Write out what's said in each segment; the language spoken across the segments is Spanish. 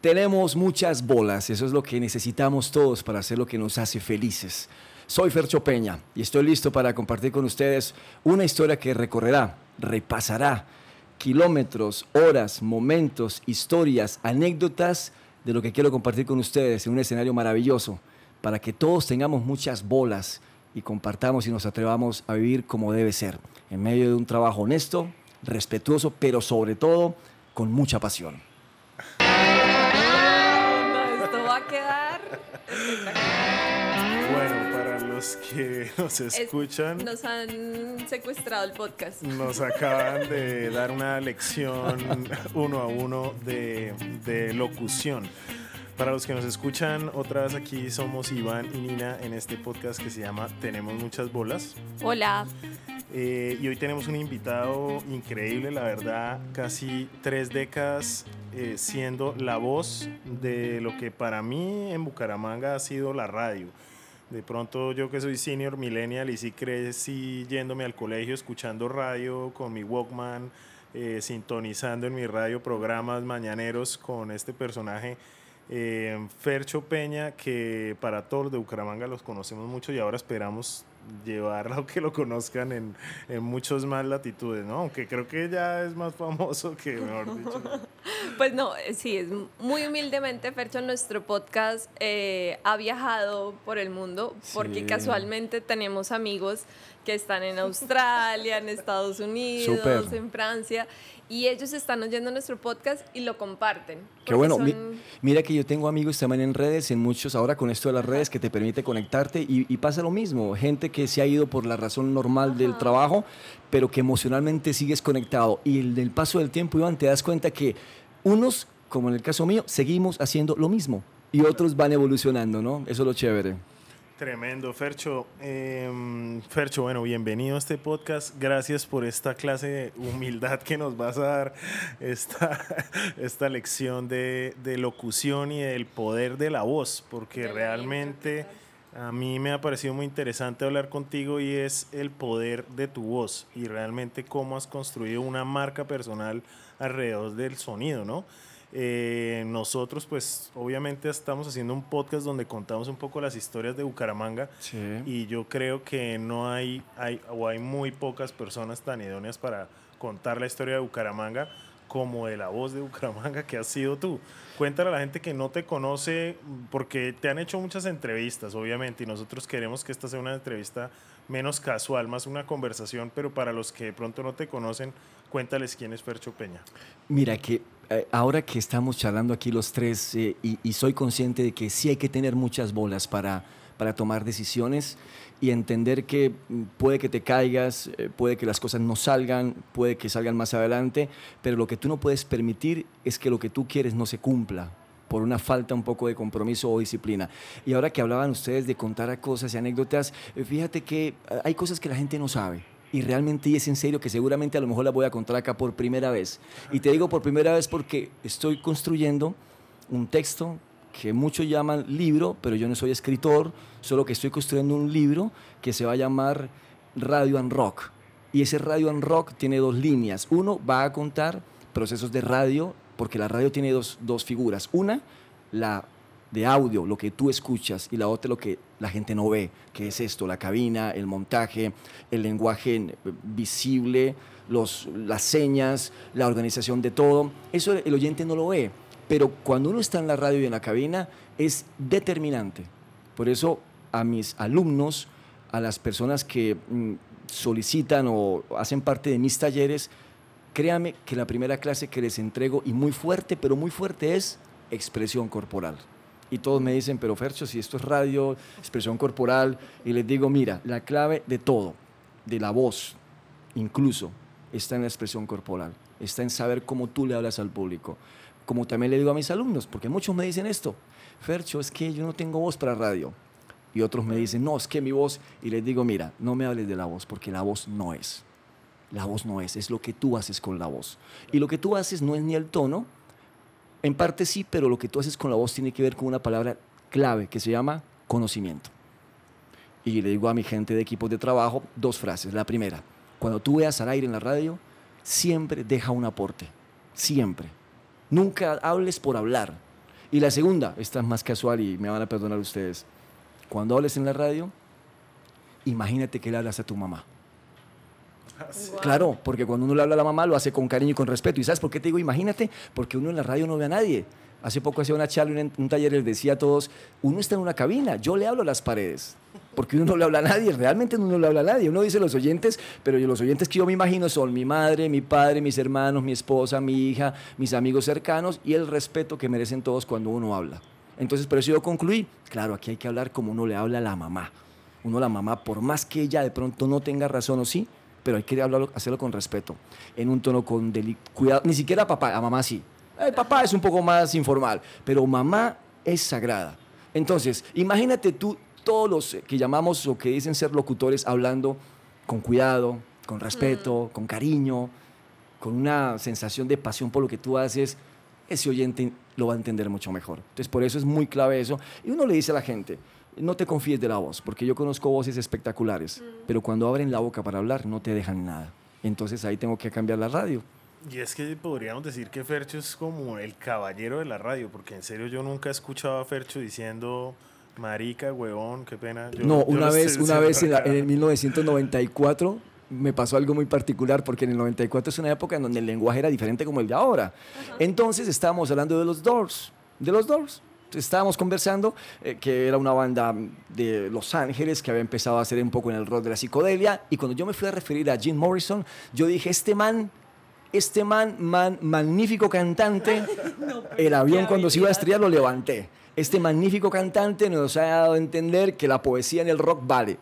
Tenemos muchas bolas, eso es lo que necesitamos todos para hacer lo que nos hace felices. Soy Fercho Peña y estoy listo para compartir con ustedes una historia que recorrerá, repasará kilómetros, horas, momentos, historias, anécdotas de lo que quiero compartir con ustedes en un escenario maravilloso para que todos tengamos muchas bolas y compartamos y nos atrevamos a vivir como debe ser, en medio de un trabajo honesto, respetuoso, pero sobre todo con mucha pasión. Bueno, para los que nos escuchan, nos han secuestrado el podcast. nos acaban de dar una lección uno a uno de, de locución. Para los que nos escuchan, otra vez aquí somos Iván y Nina en este podcast que se llama Tenemos muchas bolas. Hola. Eh, y hoy tenemos un invitado increíble, la verdad, casi tres décadas eh, siendo la voz de lo que para mí en Bucaramanga ha sido la radio. De pronto yo que soy senior millennial y sí crecí yéndome al colegio escuchando radio con mi Walkman, eh, sintonizando en mi radio programas mañaneros con este personaje eh, Fercho Peña, que para los de Bucaramanga los conocemos mucho y ahora esperamos llevarlo a que lo conozcan en, en muchas más latitudes, ¿no? Aunque creo que ya es más famoso que, mejor dicho. Pues no, eh, sí, es muy humildemente, Fercho, nuestro podcast eh, ha viajado por el mundo porque Sí. casualmente tenemos amigos que están en Australia, en Estados Unidos, Súper. en Francia, y ellos están oyendo nuestro podcast y lo comparten. Qué bueno. Mi- mira que yo tengo amigos también en redes, en muchos, ahora con esto de las redes que te permite conectarte y, y pasa lo mismo. Gente que se ha ido por la razón normal del trabajo, pero que emocionalmente sigues conectado. Y el del paso del tiempo, Iván, te das cuenta que unos, como en el caso mío, seguimos haciendo lo mismo y otros van evolucionando, ¿no? Eso es lo chévere. Tremendo, Fercho. Em, Fercho, bueno, bienvenido a este podcast. Gracias por esta clase de humildad que nos vas a dar, esta, esta lección de, de locución y del poder de la voz, porque realmente a mí me ha parecido muy interesante hablar contigo y es el poder de tu voz y realmente cómo has construido una marca personal alrededor del sonido, ¿no? Eh, nosotros, pues, obviamente estamos haciendo un podcast donde contamos un poco las historias de Bucaramanga y yo creo que no hay, hay, o hay muy pocas personas tan idóneas para contar la historia de Bucaramanga como de la voz de Bucaramanga que has sido tú. Cuéntale a la gente que no te conoce, porque te han hecho muchas entrevistas, obviamente, y nosotros queremos que esta sea una entrevista menos casual, más una conversación, pero para los que de pronto no te conocen, cuéntales quién es Fercho Peña. Mira que eh, ahora que estamos charlando aquí los tres eh, y, y soy consciente de que sí hay que tener muchas bolas para, para tomar decisiones y entender que mm, puede que te caigas, eh, puede que las cosas no salgan, puede que salgan más adelante, pero lo que tú no puedes permitir es que lo que tú quieres no se cumpla por una falta un poco de compromiso o disciplina. Y ahora que hablaban ustedes de contar cosas y anécdotas, eh, fíjate que eh, hay cosas que la gente no sabe. Y realmente y es en serio que seguramente a lo mejor la voy a contar acá por primera vez. Y te digo por primera vez porque estoy construyendo un texto que muchos llaman libro, pero yo no soy escritor, solo que estoy construyendo un libro que se va a llamar Radio and Rock. Y ese Radio and Rock tiene dos líneas. Uno va a contar procesos de radio, porque la radio tiene dos, dos figuras. Una, la de audio, lo que tú escuchas, y la otra lo que la gente no ve, que es esto, la cabina, el montaje, el lenguaje eh, visible, los, las señas, la organización de todo. Eso el oyente no lo ve, pero cuando uno está en la radio y en la cabina es determinante. Por eso a mis alumnos, a las personas que mm, solicitan o hacen parte de mis talleres, créame que la primera clase que les entrego, y muy fuerte, pero muy fuerte, es expresión corporal. Y todos me dicen, pero Fercho, si esto es radio, expresión corporal, y les digo, mira, la clave de todo, de la voz, incluso, está en la expresión corporal, está en saber cómo tú le hablas al público. Como también le digo a mis alumnos, porque muchos me dicen esto, Fercho, es que yo no tengo voz para radio. Y otros me dicen, no, es que mi voz, y les digo, mira, no me hables de la voz, porque la voz no es. La voz no es, es lo que tú haces con la voz. Y lo que tú haces no es ni el tono, en parte sí, pero lo que tú haces con la voz tiene que ver con una palabra clave que se llama conocimiento. Y le digo a mi gente de equipos de trabajo dos frases. La primera, cuando tú veas al aire en la radio, siempre deja un aporte. Siempre. Nunca hables por hablar. Y la segunda, esta es más casual y me van a perdonar ustedes. Cuando hables en la radio, imagínate que le hablas a tu mamá. Claro, porque cuando uno le habla a la mamá lo hace con cariño y con respeto. ¿Y sabes por qué te digo imagínate? Porque uno en la radio no ve a nadie. Hace poco hacía una charla, un, un taller, les decía a todos, uno está en una cabina, yo le hablo a las paredes, porque uno no le habla a nadie, realmente uno no le habla a nadie. Uno dice los oyentes, pero los oyentes que yo me imagino son mi madre, mi padre, mis hermanos, mi esposa, mi hija, mis amigos cercanos y el respeto que merecen todos cuando uno habla. Entonces, por eso yo concluí, claro, aquí hay que hablar como uno le habla a la mamá. Uno a la mamá, por más que ella de pronto no tenga razón o sí, pero hay que hablarlo, hacerlo con respeto, en un tono con cuidado, ni siquiera a papá, a mamá sí. El papá es un poco más informal, pero mamá es sagrada. Entonces, imagínate tú todos los que llamamos o que dicen ser locutores hablando con cuidado, con respeto, con cariño, con una sensación de pasión por lo que tú haces, ese oyente lo va a entender mucho mejor. Entonces, por eso es muy clave eso. Y uno le dice a la gente, no te confíes de la voz, porque yo conozco voces espectaculares, pero cuando abren la boca para hablar no te dejan nada. Entonces ahí tengo que cambiar la radio. Y es que podríamos decir que Fercho es como el caballero de la radio, porque en serio yo nunca he escuchado a Fercho diciendo marica, huevón, qué pena. no, una vez, una vez en, el 1994 me pasó algo muy particular, porque en el 94 es una época en donde el lenguaje era diferente como el de ahora. Entonces estábamos hablando de los Doors, de los Doors estábamos conversando, eh, que era una banda de Los Ángeles que había empezado a hacer un poco en el rock de la psicodelia, y cuando yo me fui a referir a Jim Morrison, yo dije, este man este man, man magnífico cantante, el avión cuando se iba a estrellar lo levanté. Este magnífico cantante nos ha dado a entender que la poesía en el rock vale.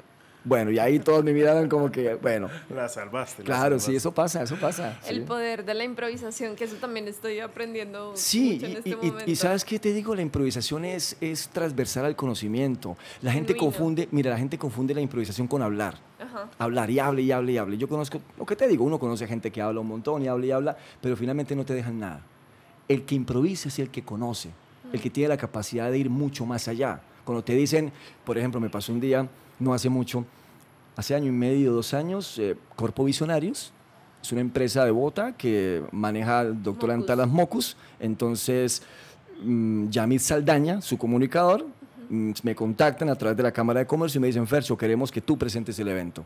Bueno, y ahí todos me miraban como que, bueno. La salvaste. claro, sí, eso pasa, eso pasa. El poder de la improvisación, que eso también estoy aprendiendo. Sí, mucho en y, este y, momento. y, sabes qué te digo, la improvisación es, es transversal al conocimiento. La gente confunde, mira, la gente confunde la improvisación con hablar. Ajá. Hablar y hable y hable y hable. Yo conozco, lo que te digo, uno conoce gente que habla un montón y habla y habla, pero finalmente no te dejan nada. El que improvisa es el que conoce, el que tiene la capacidad de ir mucho más allá. Cuando te dicen, por ejemplo, me pasó un día, no hace mucho, hace año y medio, dos años, eh, Corpo Visionarios. Es una empresa de bota que maneja el doctor Antalas Mocus. Entonces, Yamid Saldaña, su comunicador, mmm, me contactan a través de la Cámara de Comercio y me dicen, Fercho, queremos que tú presentes el evento.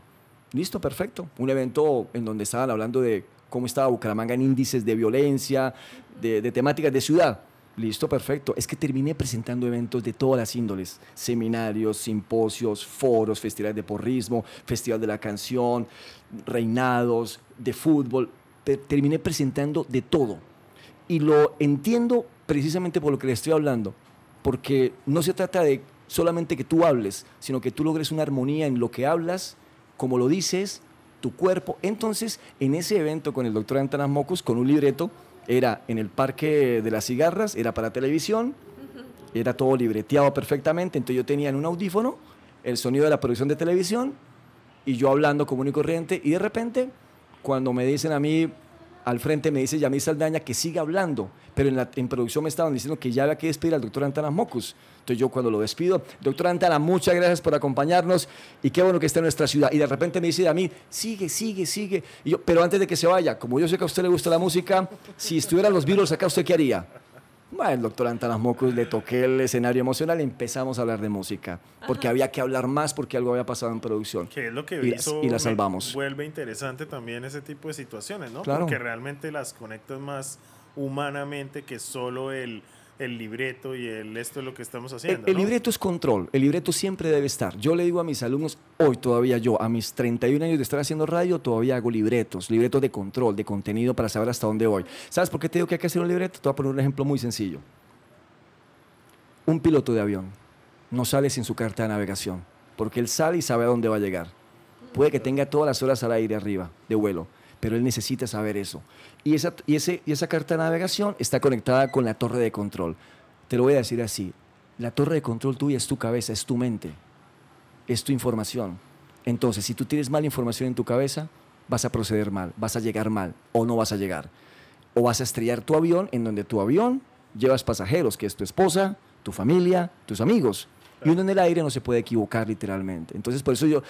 Listo, perfecto. Un evento en donde estaban hablando de cómo estaba Bucaramanga en índices de violencia, de, de temáticas de ciudad. Listo, perfecto. Es que terminé presentando eventos de todas las índoles, seminarios, simposios, foros, festivales de porrismo, festival de la canción, reinados, de fútbol. Terminé presentando de todo. Y lo entiendo precisamente por lo que le estoy hablando, porque no se trata de solamente que tú hables, sino que tú logres una armonía en lo que hablas, como lo dices, tu cuerpo. Entonces, en ese evento con el doctor Antanas Mocus, con un libreto, era en el Parque de las Cigarras, era para televisión, era todo libreteado perfectamente, entonces yo tenía en un audífono el sonido de la producción de televisión y yo hablando común y corriente y de repente cuando me dicen a mí al frente me dice Yamil Saldaña que siga hablando, pero en, la, en producción me estaban diciendo que ya había que despedir al doctor Antana Mocus. Entonces yo cuando lo despido, doctor Antana, muchas gracias por acompañarnos y qué bueno que esté en nuestra ciudad. Y de repente me dice mí, sigue, sigue, sigue. Yo, pero antes de que se vaya, como yo sé que a usted le gusta la música, si estuvieran los Beatles acá, ¿usted qué haría? Bueno, el doctor Antanas Mocus le toqué el escenario emocional y empezamos a hablar de música, porque Ajá. había que hablar más porque algo había pasado en producción. Que es lo que y, hizo, y la salvamos. Vuelve interesante también ese tipo de situaciones, ¿no? Claro. Porque realmente las conectas más humanamente que solo el, el libreto y el esto es lo que estamos haciendo. El, el ¿no? libreto es control, el libreto siempre debe estar. Yo le digo a mis alumnos, hoy todavía yo, a mis 31 años de estar haciendo radio, todavía hago libretos, libretos de control, de contenido para saber hasta dónde voy. ¿Sabes por qué te digo que hay que hacer un libreto? Te voy a poner un ejemplo muy sencillo. Un piloto de avión no sale sin su carta de navegación, porque él sale y sabe a dónde va a llegar. Puede que tenga todas las horas al aire arriba de vuelo, pero él necesita saber eso. Y esa, carta de navegación está conectada con la torre de control. Te lo voy a decir así, la torre de control tuya es tu cabeza, es tu mente, es tu información. Entonces, si tú tienes mala información en tu cabeza, vas a proceder mal, vas a llegar mal o no vas a llegar. O vas a estrellar tu avión en donde tu avión llevas pasajeros, que es tu esposa, tu familia, tus amigos. Y uno en el aire no se puede equivocar literalmente. Entonces, por eso yo,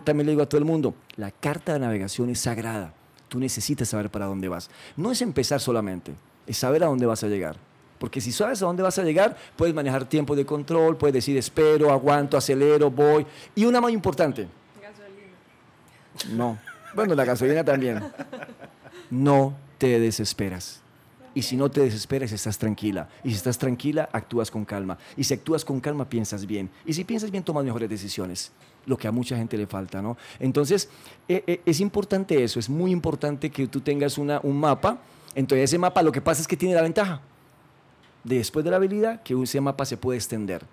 también le digo a todo el mundo, la carta de navegación es sagrada. Tú necesitas saber para dónde vas. No es empezar solamente, es saber a dónde vas a llegar. Porque si sabes a dónde vas a llegar, puedes manejar tiempo de control, puedes decir espero, aguanto, acelero, voy. Y una más importante. Gasolina. No. Bueno, la gasolina también. No te desesperas. Y si no te desesperas, estás tranquila. Y si estás tranquila, actúas con calma. Y si actúas con calma, piensas bien. Y si piensas bien, tomas mejores decisiones. Lo que a mucha gente le falta, ¿no? Entonces, eh, eh, es importante eso. Es muy importante que tú tengas una, un mapa. Entonces, ese mapa lo que pasa es que tiene la ventaja. Después de la habilidad, que ese mapa se puede extender.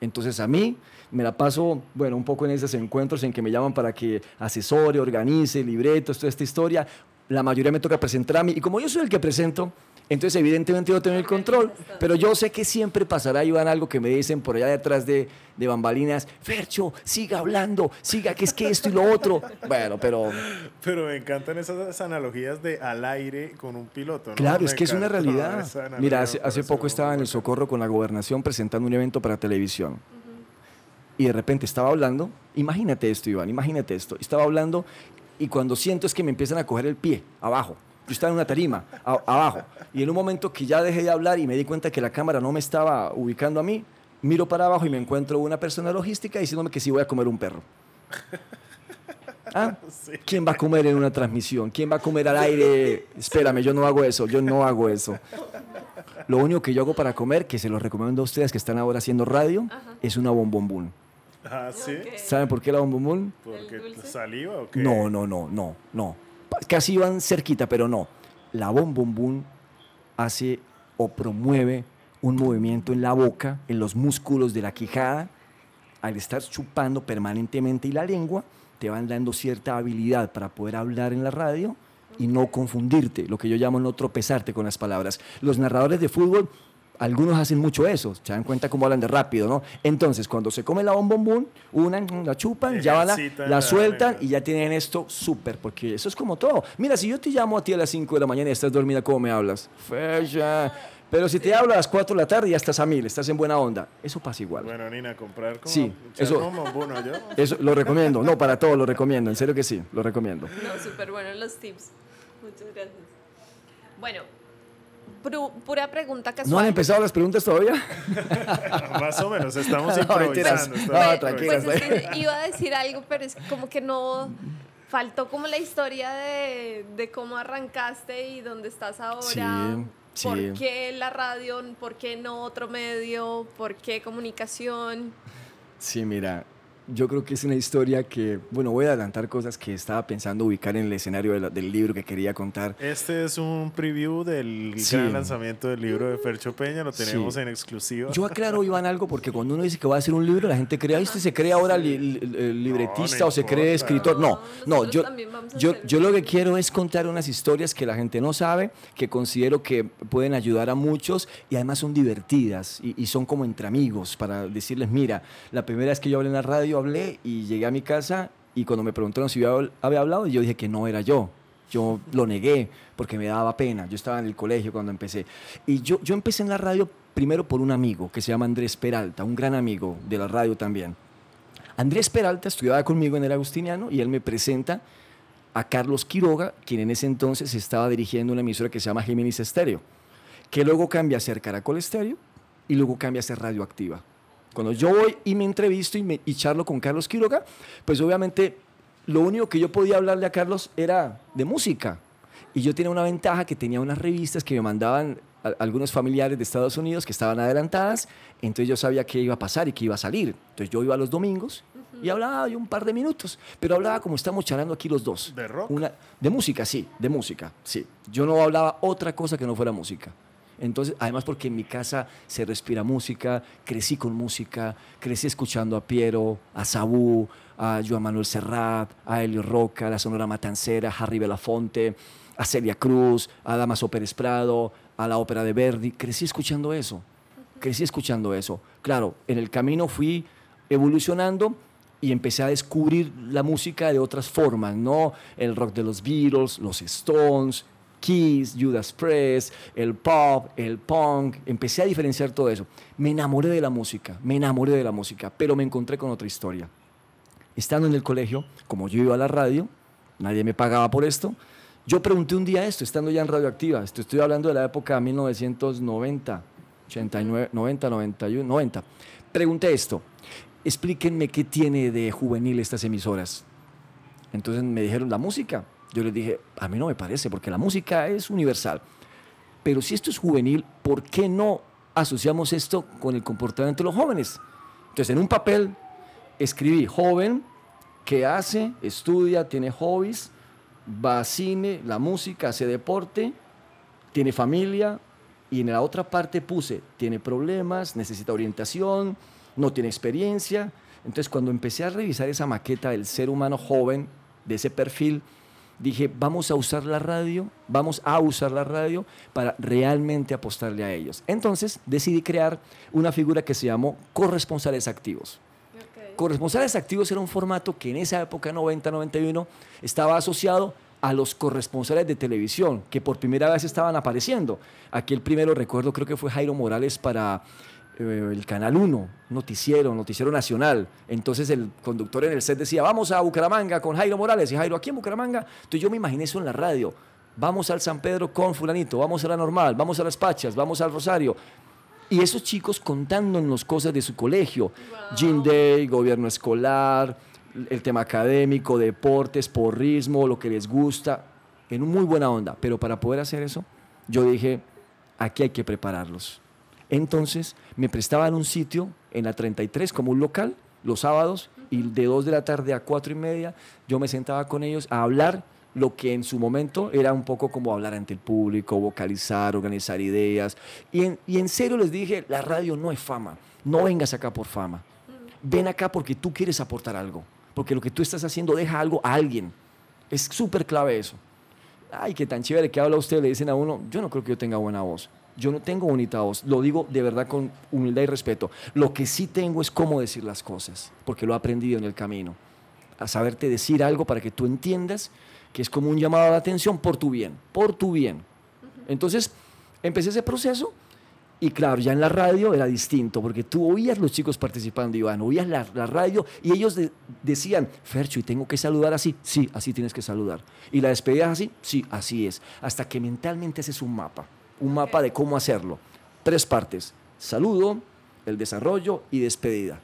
Entonces a mí me la paso, bueno, un poco en esos encuentros en que me llaman para que asesore, organice, libretos, toda esta historia. La mayoría me toca presentar a mí y como yo soy el que presento, entonces evidentemente yo tengo el control, pero yo sé que siempre pasará, Iván, algo que me dicen por allá detrás de, de bambalinas, Fercho, siga hablando, siga que es que esto y lo otro. Bueno, pero... Pero me encantan esas analogías de al aire con un piloto. ¿no? Claro, Me es que es una realidad. Mira, hace, poco estaba en el Socorro con la gobernación presentando un evento para televisión. Y de repente estaba hablando, imagínate esto, Iván, imagínate esto. Estaba hablando y cuando siento es que me empiezan a coger el pie, abajo. Yo estaba en una tarima, a- abajo. Y en un momento que ya dejé de hablar y me di cuenta que la cámara no me estaba ubicando a mí, miro para abajo y me encuentro una persona logística diciéndome que sí voy a comer un perro. ¿Ah? ¿Quién va a comer en una transmisión? ¿Quién va a comer al aire? Espérame, yo no hago eso, yo no hago eso. Lo único que yo hago para comer, que se los recomiendo a ustedes que están ahora haciendo radio, es una bombombún. Ah, ¿sí? ¿Saben por qué la bombombún? ¿Porque saliva o qué? No, no, no, no, no. Casi iban cerquita, pero no. La bombombún hace o promueve un movimiento en la boca, en los músculos de la quijada. Al estar chupando permanentemente y la lengua, te van dando cierta habilidad para poder hablar en la radio y no confundirte, lo que yo llamo no tropezarte con las palabras. Los narradores de fútbol, algunos hacen mucho eso, se dan cuenta cómo hablan de rápido, ¿no? Entonces, cuando se come la bombombún, una la chupan, ya van la, la sueltan y ya tienen esto súper, porque eso es como todo. Mira, si yo te llamo a ti a las 5 de la mañana y estás dormida, ¿cómo me hablas? Fecha. Pero si te hablo a las 4 de la tarde, ya estás a mil, estás en buena onda. Eso pasa igual. Bueno, Nina, comprar como... Sí, eso- como bombono, ¿yo? Eso lo recomiendo. No, para todos lo recomiendo. En serio que sí, lo recomiendo. No, súper buenos los tips. Muchas gracias. Bueno, pru- pura pregunta casual. ¿No han empezado las preguntas todavía? Más o menos, estamos No, mentiras. improvisando. No, estamos tranquilas. Pues es que iba a decir algo, pero es como que no. Faltó como la historia de, de cómo arrancaste y dónde estás ahora. Sí, ¿Por sí. qué la radio? ¿Por qué no otro medio? ¿Por qué comunicación? Sí, mira, yo creo que es una historia que, bueno, voy a adelantar cosas que estaba pensando ubicar en el escenario de la- del libro que quería contar. Este es un preview del Sí. gran lanzamiento del libro de Fercho Peña, lo tenemos Sí. en exclusiva. Yo aclaro, Iván, algo, porque cuando uno dice que va a hacer un libro, la gente cree, "Ay, ¿usted se cree ahora li- li- li- libretista no o se cree escritor? No, No, no, yo, yo, yo lo que quiero es contar unas historias que la gente no sabe, que considero que pueden ayudar a muchos y además son divertidas y, y son como entre amigos, para decirles, mira, la primera vez que yo hablé en la radio, hablé y llegué a mi casa y cuando me preguntaron si yo había- hablado, yo dije que no era yo. Yo lo negué porque me daba pena. Yo estaba en el colegio cuando empecé. Y yo, yo empecé en la radio primero por un amigo que se llama Andrés Peralta, un gran amigo de la radio también. Andrés Peralta estudiaba conmigo en el Agustiniano y él me presenta a Carlos Quiroga, quien en ese entonces estaba dirigiendo una emisora que se llama Géminis Estéreo, que luego cambia a ser Caracol Estéreo y luego cambia a ser Radioactiva. Cuando yo voy y me entrevisto y, me, y charlo con Carlos Quiroga, pues obviamente lo único que yo podía hablarle a Carlos era de música. Y yo tenía una ventaja que tenía unas revistas que me mandaban a- algunos familiares de Estados Unidos que estaban adelantadas, entonces yo sabía qué iba a pasar y qué iba a salir. Entonces yo iba los domingos y hablaba yo un par de minutos, pero hablaba como estamos charlando aquí los dos. ¿De rock? Una, de música, sí, de música, sí. Yo no hablaba otra cosa que no fuera música. Entonces, además porque en mi casa se respira música, crecí con música, crecí escuchando a Piero, a Sabú, a Joan Manuel Serrat, a Elio Roca, a la Sonora Matancera, a Harry Belafonte, a Celia Cruz, a Damaso Pérez Prado, a la ópera de Verdi. Crecí escuchando eso, crecí escuchando eso. Claro, en el camino fui evolucionando y empecé a descubrir la música de otras formas, ¿no? El rock de los Beatles, los Stones, Kiss, Judas Priest, el pop, el punk, empecé a diferenciar todo eso. Me enamoré de la música, me enamoré de la música, pero me encontré con otra historia. Estando en el colegio, como yo iba a la radio, nadie me pagaba por esto, yo pregunté un día esto, estando ya en Radioactiva, esto estoy hablando de la época de 1990, 89, 90, 91, 90. Pregunté esto, explíquenme qué tiene de juvenil estas emisoras. Entonces me dijeron, la música. Yo les dije, a mí no me parece, porque la música es universal. Pero si esto es juvenil, ¿por qué no asociamos esto con el comportamiento de los jóvenes? Entonces, en un papel escribí joven que hace, estudia, tiene hobbies, va cine, la música, hace deporte, tiene familia, y en la otra parte puse, tiene problemas, necesita orientación, no tiene experiencia. Entonces, cuando empecé a revisar esa maqueta del ser humano joven, de ese perfil, dije, vamos a usar la radio, vamos a usar la radio para realmente apostarle a ellos. Entonces decidí crear una figura que se llamó corresponsales activos. Corresponsales activos era un formato que en esa época, 90-91, estaba asociado a los corresponsales de televisión, que por primera vez estaban apareciendo. Aquí el primero, recuerdo, creo que fue Jairo Morales para eh, el Canal 1, noticiero, noticiero nacional. Entonces el conductor en el set decía, vamos a Bucaramanga con Jairo Morales. Y Jairo, aquí en Bucaramanga. Entonces yo me imaginé eso en la radio. Vamos al San Pedro con fulanito, vamos a la normal, vamos a las Pachas, vamos al Rosario. Y esos chicos contándonos cosas de su colegio. Wow. Day, gobierno escolar, el tema académico, deportes, porrismo, lo que les gusta, en muy buena onda. Pero para poder hacer eso, yo dije, aquí hay que prepararlos entonces me prestaban un sitio en la 33 como un local los sábados y de 2 de la tarde a 4 y media yo me sentaba con ellos a hablar lo que en su momento era un poco como hablar ante el público, vocalizar, organizar ideas. Y en, y en serio les dije, la radio no es fama, no vengas acá por fama, ven acá porque tú quieres aportar algo, porque lo que tú estás haciendo deja algo a alguien. Es súper clave eso. Ay, qué tan chévere que habla usted, le dicen a uno, yo no creo que yo tenga buena voz. Yo no tengo bonita voz, lo digo de verdad con humildad y respeto. Lo que sí tengo es cómo decir las cosas, porque lo he aprendido en el camino. A saberte decir algo para que tú entiendas que es como un llamado a la atención por tu bien, por tu bien. Entonces, empecé ese proceso y claro, ya en la radio era distinto, porque tú oías los chicos participando, Iván, oías la, radio y ellos decían, Fercho, ¿y tengo que saludar así? Sí, así tienes que saludar. ¿Y la despedida así? Sí, así es. Hasta que mentalmente haces un mapa un mapa de cómo hacerlo. Tres partes, saludo, el desarrollo y despedida.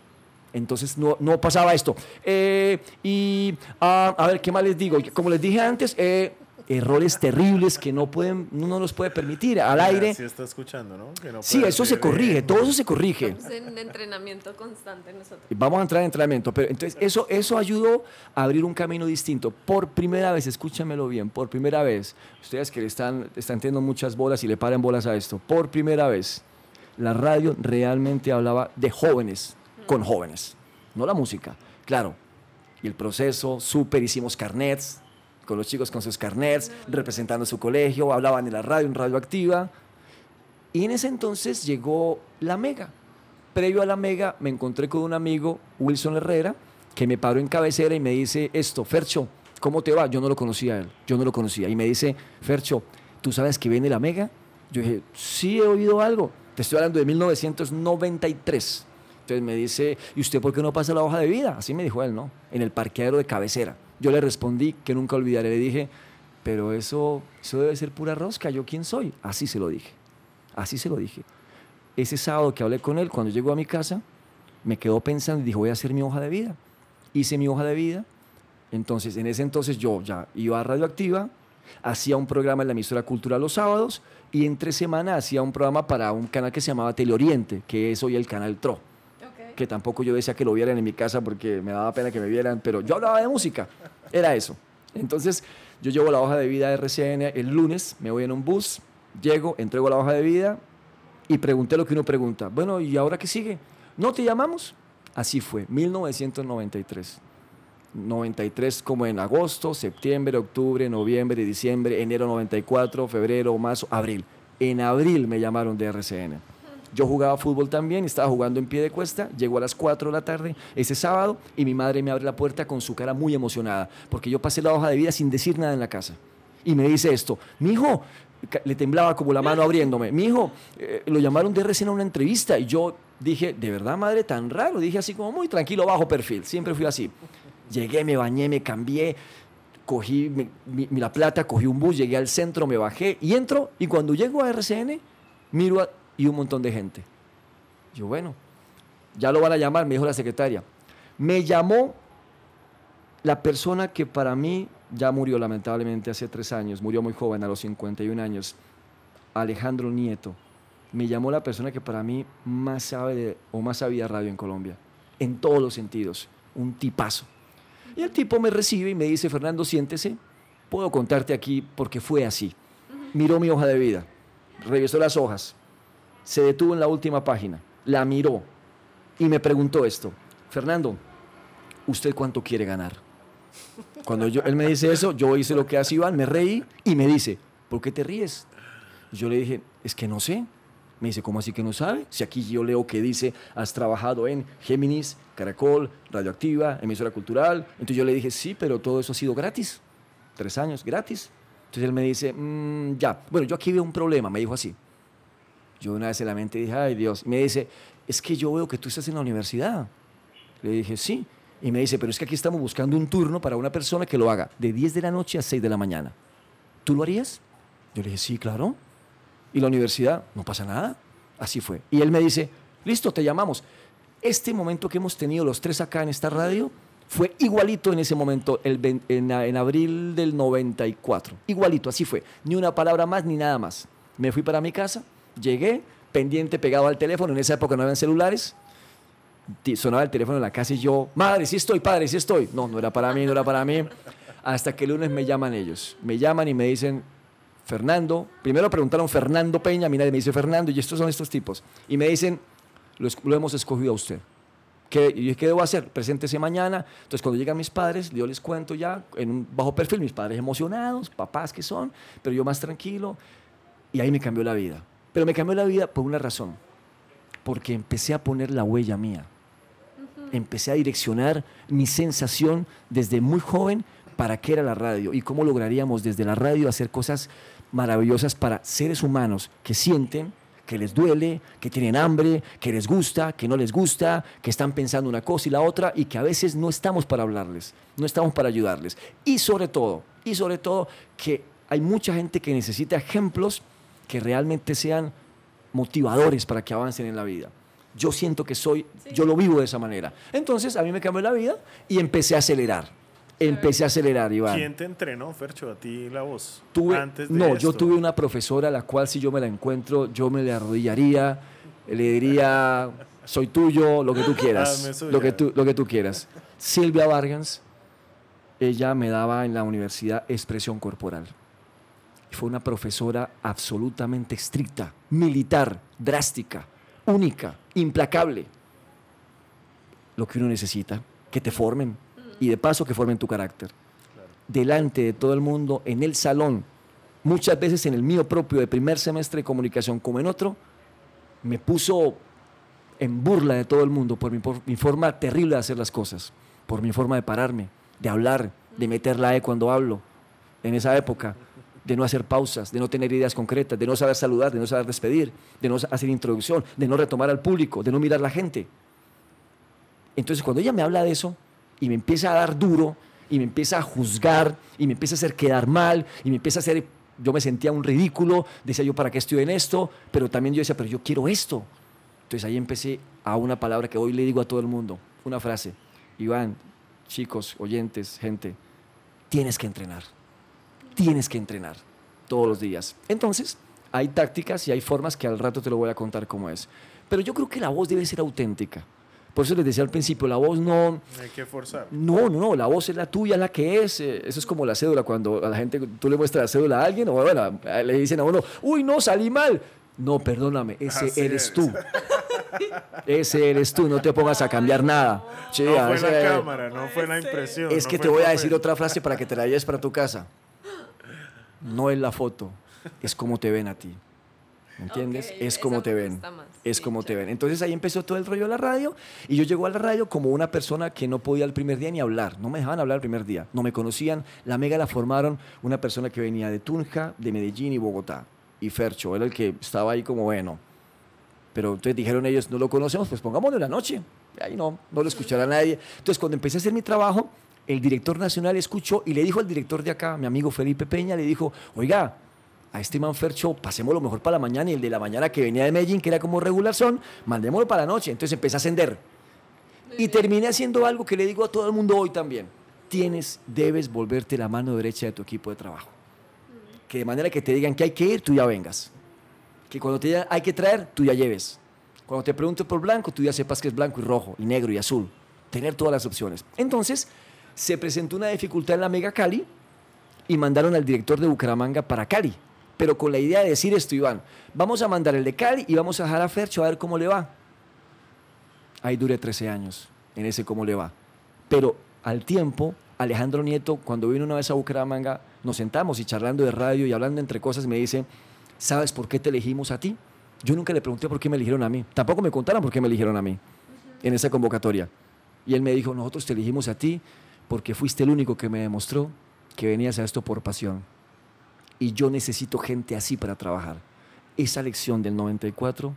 Entonces no, no pasaba esto. Eh, y ah, a ver, ¿qué más les digo? Como les dije antes, eh, errores terribles que no pueden, no los puede permitir al aire. Sí está escuchando, ¿no? sí, eso se corrige, todo eso se corrige. Estamos en entrenamiento constante nosotros. Vamos a entrar en entrenamiento, pero entonces eso, eso ayudó a abrir un camino distinto. Por primera vez, escúchamelo bien, por primera vez, ustedes que le están, están teniendo muchas bolas y le paren bolas a esto, por primera vez, la radio realmente hablaba de jóvenes con jóvenes, no la música, claro. Y el proceso, súper, hicimos carnets, con los chicos con sus carnets, representando su colegio, hablaban en la radio, en radio activa. Y en ese entonces llegó la Mega. Previo a la Mega me encontré con un amigo, Wilson Herrera, que me paró en cabecera y me dice esto, Fercho, ¿cómo te va? Yo no lo conocía él, yo no lo conocía. Y me dice, Fercho, ¿tú sabes que viene la Mega? Yo dije, sí, he oído algo. Te estoy hablando de 1993. Entonces me dice, ¿y usted por qué no pasa la hoja de vida? Así me dijo él, ¿no? En el parqueadero de cabecera. Yo le respondí que nunca olvidaré, le dije, pero eso, eso debe ser pura rosca, ¿yo quién soy? Así se lo dije, así se lo dije. Ese sábado que hablé con él, cuando llegó a mi casa, me quedó pensando y dijo, voy a hacer mi hoja de vida. Hice mi hoja de vida, entonces en ese entonces yo ya iba a Radioactiva, hacía un programa en la emisora cultural los sábados y entre semana hacía un programa para un canal que se llamaba Teleoriente, que es hoy el canal TRO que tampoco yo decía que lo vieran en mi casa porque me daba pena que me vieran, pero yo hablaba de música, era eso. Entonces yo llevo la hoja de vida de RCN el lunes, me voy en un bus, llego, entrego la hoja de vida y pregunté lo que uno pregunta. Bueno, ¿y ahora qué sigue? ¿No te llamamos? Así fue, 1993. 93 como en agosto, septiembre, octubre, noviembre, diciembre, enero 94, febrero, marzo, abril. En abril me llamaron de RCN. Yo jugaba fútbol también, estaba jugando en pie de cuesta, llego a las 4 de la tarde ese sábado y mi madre me abre la puerta con su cara muy emocionada, porque yo pasé la hoja de vida sin decir nada en la casa. Y me dice esto, mi hijo, le temblaba como la mano abriéndome, mi hijo, eh, lo llamaron de recién a una entrevista y yo dije, de verdad madre, tan raro, dije así como muy tranquilo, bajo perfil, siempre fui así. Llegué, me bañé, me cambié, cogí la plata, cogí un bus, llegué al centro, me bajé y entro y cuando llego a RCN, miro a, y un montón de gente. Yo, bueno, ya lo van a llamar, me dijo la secretaria. Me llamó la persona que para mí ya murió lamentablemente hace tres años, murió muy joven, a los 51 años, Alejandro Nieto. Me llamó la persona que para mí más sabe de, o más sabía radio en Colombia, en todos los sentidos, un tipazo. Y el tipo me recibe y me dice, Fernando, siéntese, puedo contarte aquí porque fue así. Miró mi hoja de vida, revisó las hojas, se detuvo en la última página, la miró y me preguntó esto, Fernando, ¿usted cuánto quiere ganar? Cuando él me dice eso, yo hice lo que hace Iván, me reí y me dice, ¿por qué te ríes? Yo le dije, es que no sé. Me dice, ¿cómo así que no sabe? Si aquí yo leo que dice, has trabajado en Géminis, Caracol, Radioactiva, emisora cultural. Entonces yo le dije, sí, pero todo eso ha sido gratis. Tres años, gratis. Entonces él me dice, "Mm, ya, bueno, yo aquí veo un problema, me dijo así. Yo una vez en la mente dije, ay Dios. Me dice, es que yo veo que tú estás en la universidad. Le dije, sí. Y me dice, pero es que aquí estamos buscando un turno para una persona que lo haga de 10 de la noche a 6 de la mañana. ¿Tú lo harías? Yo le dije, sí, claro. Y la universidad, no pasa nada. Así fue. Y él me dice, listo, te llamamos. Este momento que hemos tenido los tres acá en esta radio fue igualito en ese momento, el en, en abril del 94. Igualito, así fue. Ni una palabra más ni nada más. Me fui para mi casa, llegué, pendiente, pegado al teléfono. En esa época no habían celulares. Sonaba el teléfono en la casa y yo, madre, sí estoy, padre, sí estoy. No, no era para mí, no era para mí. Hasta que el lunes me llaman ellos. Me llaman y me dicen, Fernando, primero preguntaron Fernando Peña, mira, me dice Fernando, y estos son estos tipos. Y me dicen, lo, lo hemos escogido a usted. ¿Qué, y ¿qué debo hacer? Preséntese mañana. Entonces, cuando llegan mis padres, yo les cuento ya en un bajo perfil, mis padres emocionados, papás que son, pero yo más tranquilo. Y ahí me cambió la vida. Pero me cambió la vida por una razón. Porque empecé a poner la huella mía. Empecé a direccionar mi sensación desde muy joven para qué era la radio y cómo lograríamos desde la radio hacer cosas maravillosas para seres humanos que sienten, que les duele, que tienen hambre, que les gusta, que no les gusta, que están pensando una cosa y la otra y que a veces no estamos para hablarles, no estamos para ayudarles. Y sobre todo, y sobre todo que hay mucha gente que necesita ejemplos que realmente sean motivadores para que avancen en la vida. Yo siento que soy, yo lo vivo de esa manera. Entonces a mí me cambió la vida y empecé a acelerar. Empecé a acelerar, Iván. ¿Quién te entrenó, Fercho, a ti la voz? Tuve, antes de no, yo tuve una profesora a la cual si yo me la encuentro, yo me le arrodillaría, le diría, soy tuyo, lo que tú quieras, suya. lo que tú, lo que tú quieras. Silvia Vargas, ella me daba en la universidad expresión corporal. Fue una profesora absolutamente estricta, militar, drástica, única, implacable. Lo que uno necesita, que te formen y de paso que formen tu carácter. Delante de todo el mundo, en el salón, muchas veces en el mío propio de primer semestre de comunicación como en otro, me puso en burla de todo el mundo por mi, por mi forma terrible de hacer las cosas, por mi forma de pararme, de hablar, de meter la E cuando hablo, en esa época, de no hacer pausas, de no tener ideas concretas, de no saber saludar, de no saber despedir, de no hacer introducción, de no retomar al público, de no mirar a la gente. Entonces, cuando ella me habla de eso y me empieza a dar duro y me empieza a juzgar y me empieza a hacer quedar mal y me empieza a hacer, yo me sentía un ridículo, decía yo, ¿para qué estoy en esto? Pero también yo decía, pero yo quiero esto. Entonces ahí empecé a una palabra que hoy le digo a todo el mundo, una frase, Iván, chicos, oyentes, gente, tienes que entrenar, tienes que entrenar todos los días. Entonces, hay tácticas y hay formas que al rato te lo voy a contar cómo es. Pero yo creo que la voz debe ser auténtica. Por eso les decía al principio, la voz no, Hay que forzar. no, no, no, la voz es la tuya, la que es. eh, Eso es como la cédula, cuando a la gente tú le muestras la cédula a alguien, o bueno, le dicen a uno, uy, no, salí mal. No, perdóname, ese Así eres es. tú. Ese eres tú, no te pongas a cambiar nada. No fue ese- la cámara, no fue la impresión. es no que fue te voy a decir otra frase para que te la lleves para tu casa. No es la foto, es como te ven a ti. ¿Me entiendes? Es como te ven. Es Sí, como te ven. Entonces ahí empezó todo el rollo de la radio y yo llego a la radio como una persona que no podía el primer día ni hablar. No me dejaban hablar el primer día. No me conocían. La mega la formaron una persona que venía de Tunja, de Medellín y Bogotá. Y Fercho era el que estaba ahí como bueno. Pero entonces dijeron ellos, no lo conocemos, pues pongámoslo en la noche. Ahí no, no lo escuchará nadie. Entonces cuando empecé a hacer mi trabajo, el director nacional escuchó y le dijo al director de acá, mi amigo Felipe Peña, le dijo, oiga, a este man Fercho, pasemos lo mejor para la mañana y el de la mañana que venía de Medellín, que era como regular son, mandémoslo para la noche. Entonces empecé a ascender. Y terminé haciendo algo que le digo a todo el mundo hoy también. Tienes, debes volverte la mano derecha de tu equipo de trabajo. Que de manera que te digan que hay que ir, tú ya vengas. Que cuando te digan hay que traer, tú ya lleves. Cuando te pregunten por blanco, tú ya sepas que es blanco y rojo, y negro y azul. Tener todas las opciones. Entonces, se presentó una dificultad en la Mega Cali y mandaron al director de Bucaramanga para Cali. Pero con la idea de decir esto, Iván, vamos a mandar el de Cali y vamos a dejar a Fercho a ver cómo le va. Ahí duré 13 años en ese cómo le va. Pero al tiempo, Alejandro Nieto, cuando vino una vez a Bucaramanga, nos sentamos y charlando de radio y hablando entre cosas, me dice, ¿sabes por qué te elegimos a ti? Yo nunca le pregunté por qué me eligieron a mí. Tampoco me contaron por qué me eligieron a mí en esa convocatoria. Y él me dijo, nosotros te elegimos a ti porque fuiste el único que me demostró que venías a esto por pasión. Y yo necesito gente así para trabajar. Esa lección del 94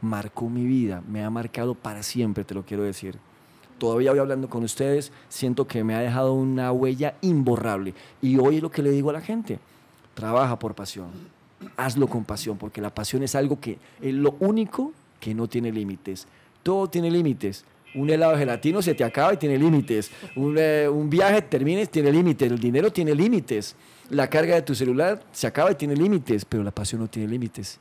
marcó mi vida, me ha marcado para siempre, te lo quiero decir. Todavía voy hablando con ustedes, siento que me ha dejado una huella imborrable. Y hoy es lo que le digo a la gente, trabaja por pasión, hazlo con pasión, porque la pasión es algo que es lo único que no tiene límites. Todo tiene límites. Un helado gelatino se te acaba y tiene límites. Un, eh, un viaje termina y tiene límites. El dinero tiene límites. La carga de tu celular se acaba y tiene límites, pero la pasión no tiene límites.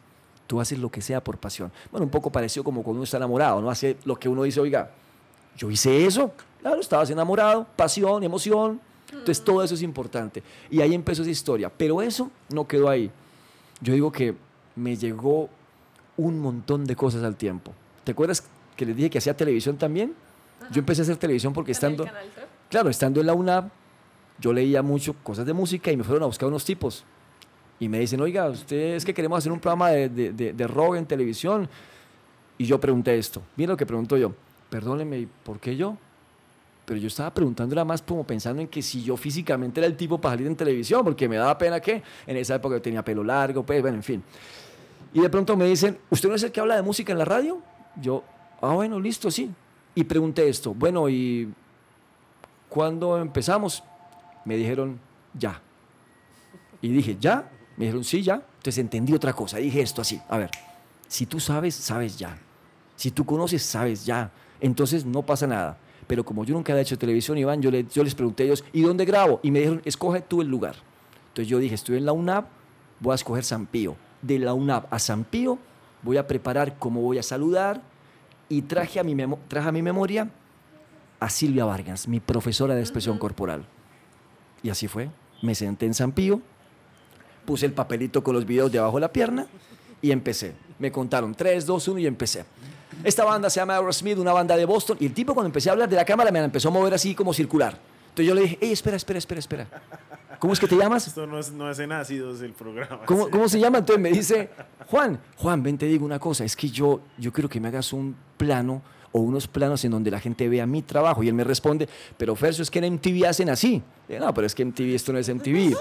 Tú haces lo que sea por pasión. Bueno, un poco parecido como cuando uno está enamorado, ¿no? Hace lo que uno dice, oiga, yo hice eso. Claro, estabas enamorado, pasión, emoción. Entonces todo eso es importante. Y ahí empezó esa historia. Pero eso no quedó ahí. Yo digo que me llegó un montón de cosas al tiempo. ¿Te acuerdas que les dije que hacía televisión también? Yo empecé a hacer televisión porque estando, claro, estando en la UNAP, yo leía mucho cosas de música y me fueron a buscar unos tipos. Y me dicen, oiga, usted es que queremos hacer un programa de, de, de, rock en televisión. Y yo pregunté esto. Mira lo que pregunto yo. Perdóneme, ¿por qué yo? Pero yo estaba preguntándole más como pensando en que si yo físicamente era el tipo para salir en televisión, porque me daba pena que en esa época tenía pelo largo, pues, bueno, en fin. Y de pronto me dicen, ¿usted no es el que habla de música en la radio? Yo, ah, bueno, listo, sí. Y pregunté esto, bueno, ¿y cuándo empezamos? Me dijeron, ya. Y dije, ¿ya? Me dijeron, sí, ya. Entonces entendí otra cosa. Dije esto así, a ver, si tú sabes, sabes ya. Si tú conoces, sabes ya. Entonces no pasa nada. Pero como yo nunca había hecho televisión, Iván, yo, les, pregunté a ellos, ¿y dónde grabo? Y me dijeron, escoge tú el lugar. Entonces yo dije, estoy en la UNAP, voy a escoger San Pío. De la UNAP a San Pío voy a preparar cómo voy a saludar y traje a mi, traje a mi memoria a Silvia Vargas, mi profesora de expresión corporal. Y así fue. Me senté en San Pío, puse el papelito con los videos debajo de la pierna y empecé. Me contaron 3, 2, 1 y empecé. Esta banda se llama Aerosmith, una banda de Boston. Y el tipo cuando empecé a hablar de la cámara me empezó a mover así como circular. Entonces yo le dije, hey, espera, espera, espera, espera. ¿Cómo es que te llamas? Esto no es, no es en ácidos el programa. ¿Cómo, ¿Cómo, se llama? Entonces me dice, Juan, Juan, ven, te digo una cosa. Es que yo, yo quiero que me hagas un plano o unos planos en donde la gente vea mi trabajo. Y él me responde, pero Ferso, es que en MTV hacen así. no, pero es que MTV esto no es MTV.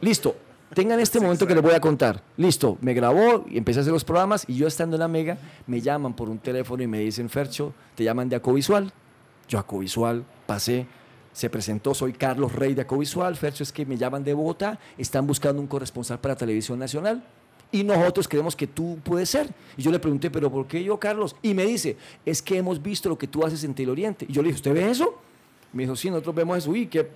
Listo, tengan este momento que les voy a contar. Listo, me grabó y empecé a hacer los programas y yo estando en la Mega me llaman por un teléfono y me dicen, Fercho, te llaman de Acovisual. Yo Acovisual pasé, se presentó, soy Carlos Rey de Acovisual. Fercho es que me llaman de Bogotá, están buscando un corresponsal para Televisión Nacional y nosotros creemos que tú puedes ser. Y yo le pregunté, ¿pero por qué yo, Carlos? Y me dice, es que hemos visto lo que tú haces en Teleoriente. Y yo le dije, ¿usted ve eso? Me dijo, sí, nosotros vemos eso. Y que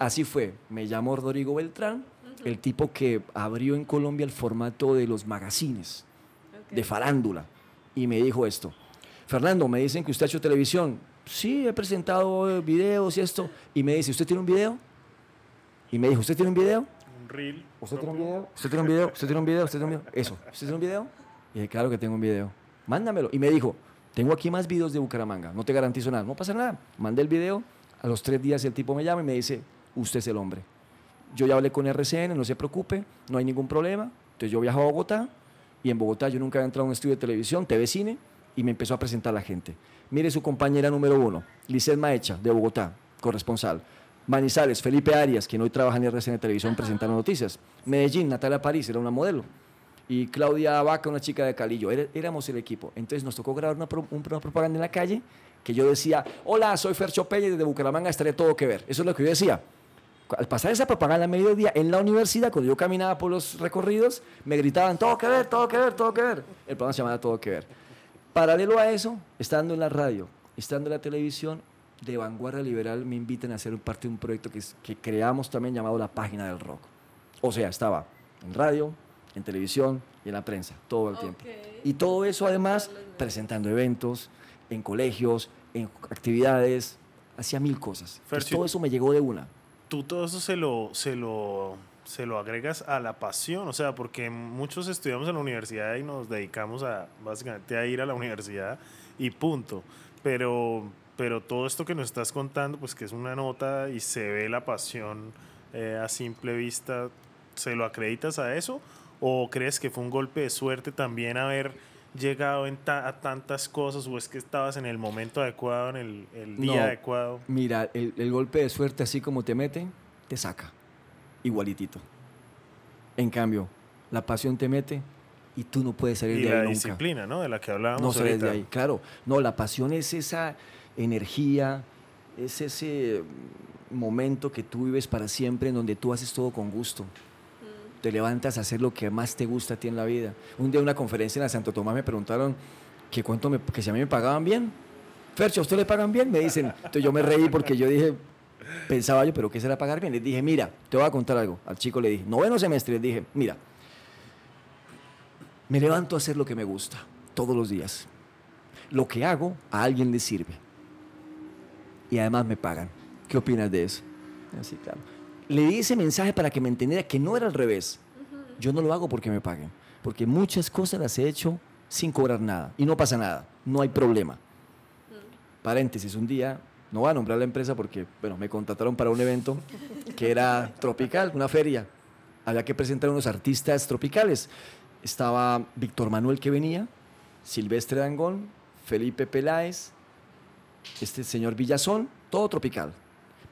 así fue. Me llamó Rodrigo Beltrán, el tipo que abrió en Colombia el formato de los magazines, de farándula. Y me dijo esto. Fernando, me dicen que usted ha hecho televisión. Sí, he presentado videos y esto. Y me dice, ¿usted tiene un video? Y me dijo, ¿usted tiene un video? ¿Usted tiene un video? ¿Usted tiene un video? ¿Usted tiene un video? ¿Usted tiene un video? Eso. ¿Usted tiene un video? Y dije, claro que tengo un video. Mándamelo. Y me dijo, tengo aquí más videos de Bucaramanga. No te garantizo nada. No pasa nada. Mandé el video. A los tres días el tipo me llama y me dice, usted es el hombre. Yo ya hablé con RCN, no se preocupe, no hay ningún problema. Entonces yo viajo a Bogotá y en Bogotá yo nunca había entrado a un estudio de televisión, TV Cine, y me empezó a presentar a la gente. Mire su compañera número uno, Lizeth Maecha, de Bogotá, corresponsal. Manizales, Felipe Arias, quien hoy trabaja en RCN Televisión presentando noticias. Medellín, Natalia París, era una modelo. Y Claudia Vaca, una chica de Calillo. éramos el equipo. Entonces nos tocó grabar una, propaganda en la calle que yo decía, hola, soy Fercho Pérez desde Bucaramanga, estaré todo que ver. Eso es lo que yo decía. Al pasar esa propaganda a mediodía en la universidad, cuando yo caminaba por los recorridos, me gritaban, todo que ver, todo que ver, todo que ver. El programa se llamaba Todo que ver. Paralelo a eso, estando en la radio, estando en la televisión, de Vanguardia Liberal me invitan a hacer parte de un proyecto que, que creamos también llamado La Página del Rock. O sea, estaba en radio, en televisión y en la prensa, todo el tiempo. Y todo eso además presentando eventos, en colegios, en actividades, hacía mil cosas. todo eso me llegó de una. Tú todo eso se lo, se lo, se lo agregas a la pasión, o sea, porque muchos estudiamos en la universidad y nos dedicamos a básicamente a ir a la universidad y punto. Pero, pero todo esto que nos estás contando, pues que es una nota y se ve la pasión eh, a simple vista, ¿se lo acreditas a eso? ¿O crees que fue un golpe de suerte también haber llegado a tantas cosas o es que estabas en el momento adecuado, en el, día adecuado? Mira, el, golpe de suerte así como te mete, te saca, igualitito. En cambio, la pasión te mete y tú no puedes salir de ahí la disciplina, ¿no? De la que hablábamos No sales de ahí, claro. No, la pasión es esa energía, es ese momento que tú vives para siempre en donde tú haces todo con gusto te levantas a hacer lo que más te gusta a ti en la vida. Un día en una conferencia en la Santo Tomás me preguntaron que, cuánto me, que si a mí me pagaban bien. Fercho, ¿a usted le pagan bien? Me dicen. Entonces yo me reí porque yo dije, pensaba yo, ¿pero qué será pagar bien? Les dije, mira, te voy a contar algo. Al chico le dije, noveno semestre, les dije, mira, me levanto a hacer lo que me gusta todos los días. Lo que hago a alguien le sirve. Y además me pagan. ¿Qué opinas de eso? Así, claro le di ese mensaje para que me entendiera que no era al revés. Yo no lo hago porque me paguen, porque muchas cosas las he hecho sin cobrar nada y no pasa nada, no hay problema. Paréntesis, un día, no voy a nombrar la empresa porque, bueno, me contrataron para un evento que era tropical, una feria. Había que presentar unos artistas tropicales. Estaba Víctor Manuel que venía, Silvestre Dangón, Felipe Peláez, este señor Villazón, todo tropical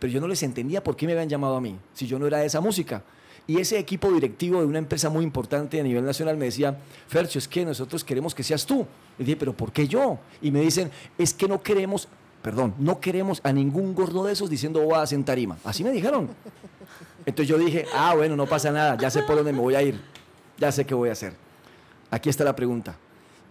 pero yo no les entendía por qué me habían llamado a mí, si yo no era de esa música. Y ese equipo directivo de una empresa muy importante a nivel nacional me decía, Fercho, es que nosotros queremos que seas tú. Le dije, pero ¿por qué yo? Y me dicen, es que no queremos, perdón, no queremos a ningún gordo de esos diciendo a en tarima. Así me dijeron. Entonces yo dije, ah, bueno, no pasa nada, ya sé por dónde me voy a ir, ya sé qué voy a hacer. Aquí está la pregunta.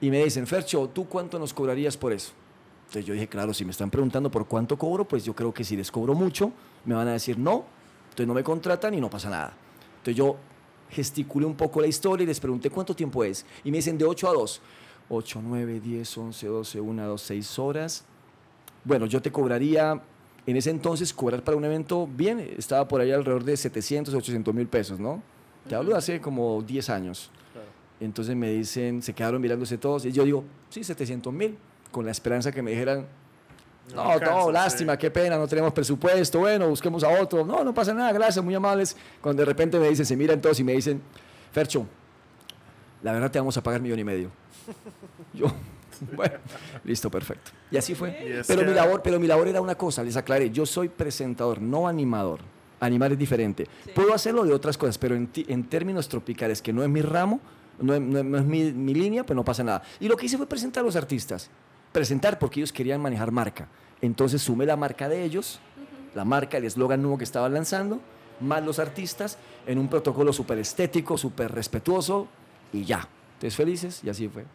Y me dicen, Fercho, ¿tú cuánto nos cobrarías por eso? Entonces yo dije, claro, si me están preguntando por cuánto cobro, pues yo creo que si les cobro mucho, me van a decir no, entonces no me contratan y no pasa nada. Entonces yo gesticulé un poco la historia y les pregunté cuánto tiempo es. Y me dicen de 8 a 2. 8, 9, 10, 11, 12, 1, 2, 6 horas. Bueno, yo te cobraría, en ese entonces, cobrar para un evento bien, estaba por ahí alrededor de 700, 800 mil pesos, ¿no? Te hablo de hace como 10 años. Entonces me dicen, se quedaron mirándose todos y yo digo, sí, 700 mil con la esperanza que me dijeran, no, no, lástima, qué pena, no tenemos presupuesto, bueno, busquemos a otro. No, no pasa nada, gracias, muy amables. Cuando de repente me dicen, se miran todos y me dicen, Fercho, la verdad te vamos a pagar millón y medio. Yo, bueno, listo, perfecto. Y así fue. Pero mi, labor, pero mi labor era una cosa, les aclaré, yo soy presentador, no animador. Animar es diferente. Puedo hacerlo de otras cosas, pero en, en, términos tropicales, que no es mi ramo, no es, no es mi, mi, línea, pues no pasa nada. Y lo que hice fue presentar a los artistas presentar porque ellos querían manejar marca. Entonces sumé la marca de ellos, la marca, el eslogan nuevo que estaban lanzando, más los artistas, en un protocolo súper estético, súper respetuoso y ya. Entonces felices y así fue.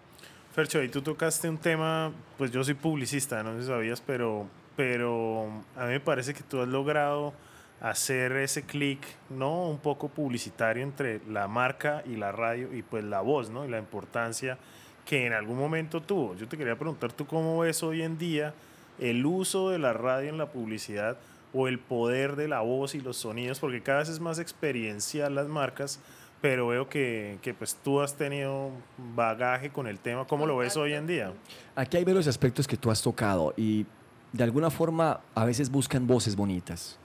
Fercho, y tú tocaste un tema, pues yo soy publicista, no sé si sabías, pero, pero a mí me parece que tú has logrado hacer ese clic, ¿no? Un poco publicitario entre la marca y la radio y pues la voz, ¿no? Y la importancia que en algún momento tuvo. Yo te quería preguntar, ¿tú cómo ves hoy en día el uso de la radio en la publicidad o el poder de la voz y los sonidos? Porque cada vez es más experiencial las marcas, pero veo que, que pues tú has tenido bagaje con el tema. ¿Cómo lo ves hoy en día? Aquí hay varios aspectos que tú has tocado y de alguna forma a veces buscan voces bonitas,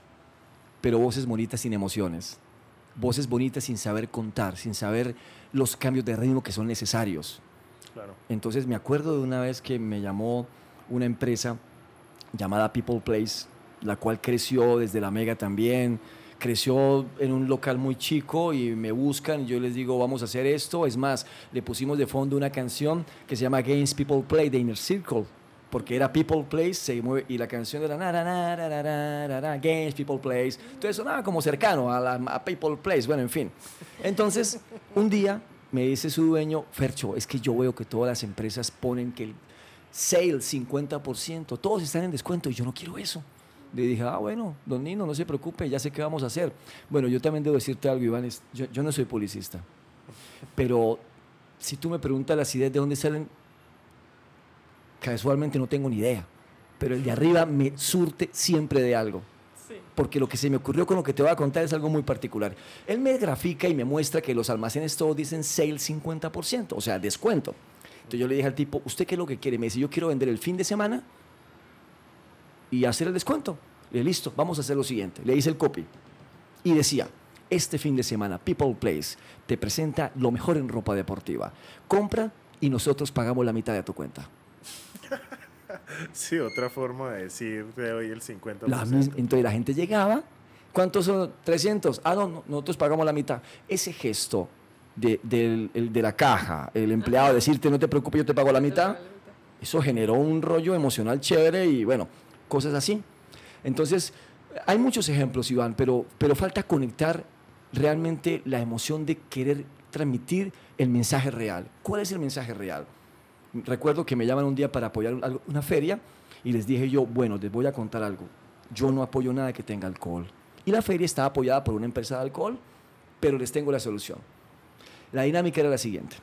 pero voces bonitas sin emociones. Voces bonitas sin saber contar, sin saber los cambios de ritmo que son necesarios. Entonces me acuerdo de una vez que me llamó una empresa llamada People Place, la cual creció desde la Mega también, creció en un local muy chico y me buscan y yo les digo, vamos a hacer esto. Es más, le pusimos de fondo una canción que se llama Games People Play de Inner Circle porque era People Place se mueve, y la canción era Games, People Place. Entonces sonaba como cercano a, la, People Place, bueno, en fin. Entonces, un día me dice su dueño, Fercho, es que yo veo que todas las empresas ponen que el sale 50%, todos están en descuento y yo no quiero eso. Le dije, ah, bueno, don Nino, no se preocupe, ya sé qué vamos a hacer. Bueno, yo también debo decirte algo, Iván, es- yo, yo no soy publicista, pero si tú me preguntas las ideas de dónde salen, casualmente no tengo ni idea, pero el de arriba me surte siempre de algo. Sí. Porque lo que se me ocurrió con lo que te voy a contar es algo muy particular. Él me grafica y me muestra que los almacenes todos dicen sale 50%, o sea, descuento. Entonces yo le dije al tipo, ¿usted qué es lo que quiere? Me dice, yo quiero vender el fin de semana y hacer el descuento. Le dije, listo, vamos a hacer lo siguiente. Le hice el copy y decía, este fin de semana People Place te presenta lo mejor en ropa deportiva. Compra y nosotros pagamos la mitad de tu cuenta. Sí, otra forma de decir te doy el 50%. La entonces la gente llegaba, ¿cuántos son? 300. Ah, no, no, nosotros pagamos la mitad. Ese gesto de, del- el de la caja, el empleado decirte, no te preocupes, yo te pago la mitad, eso generó un rollo emocional chévere y bueno, cosas así. Entonces, hay muchos ejemplos, Iván, pero, pero falta conectar realmente la emoción de querer transmitir el mensaje real. ¿Cuál es el mensaje real? Recuerdo que me llaman un día para apoyar una feria y les dije yo, bueno, les voy a contar algo. Yo no apoyo nada que tenga alcohol. Y la feria está apoyada por una empresa de alcohol, pero les tengo la solución. La dinámica era la siguiente.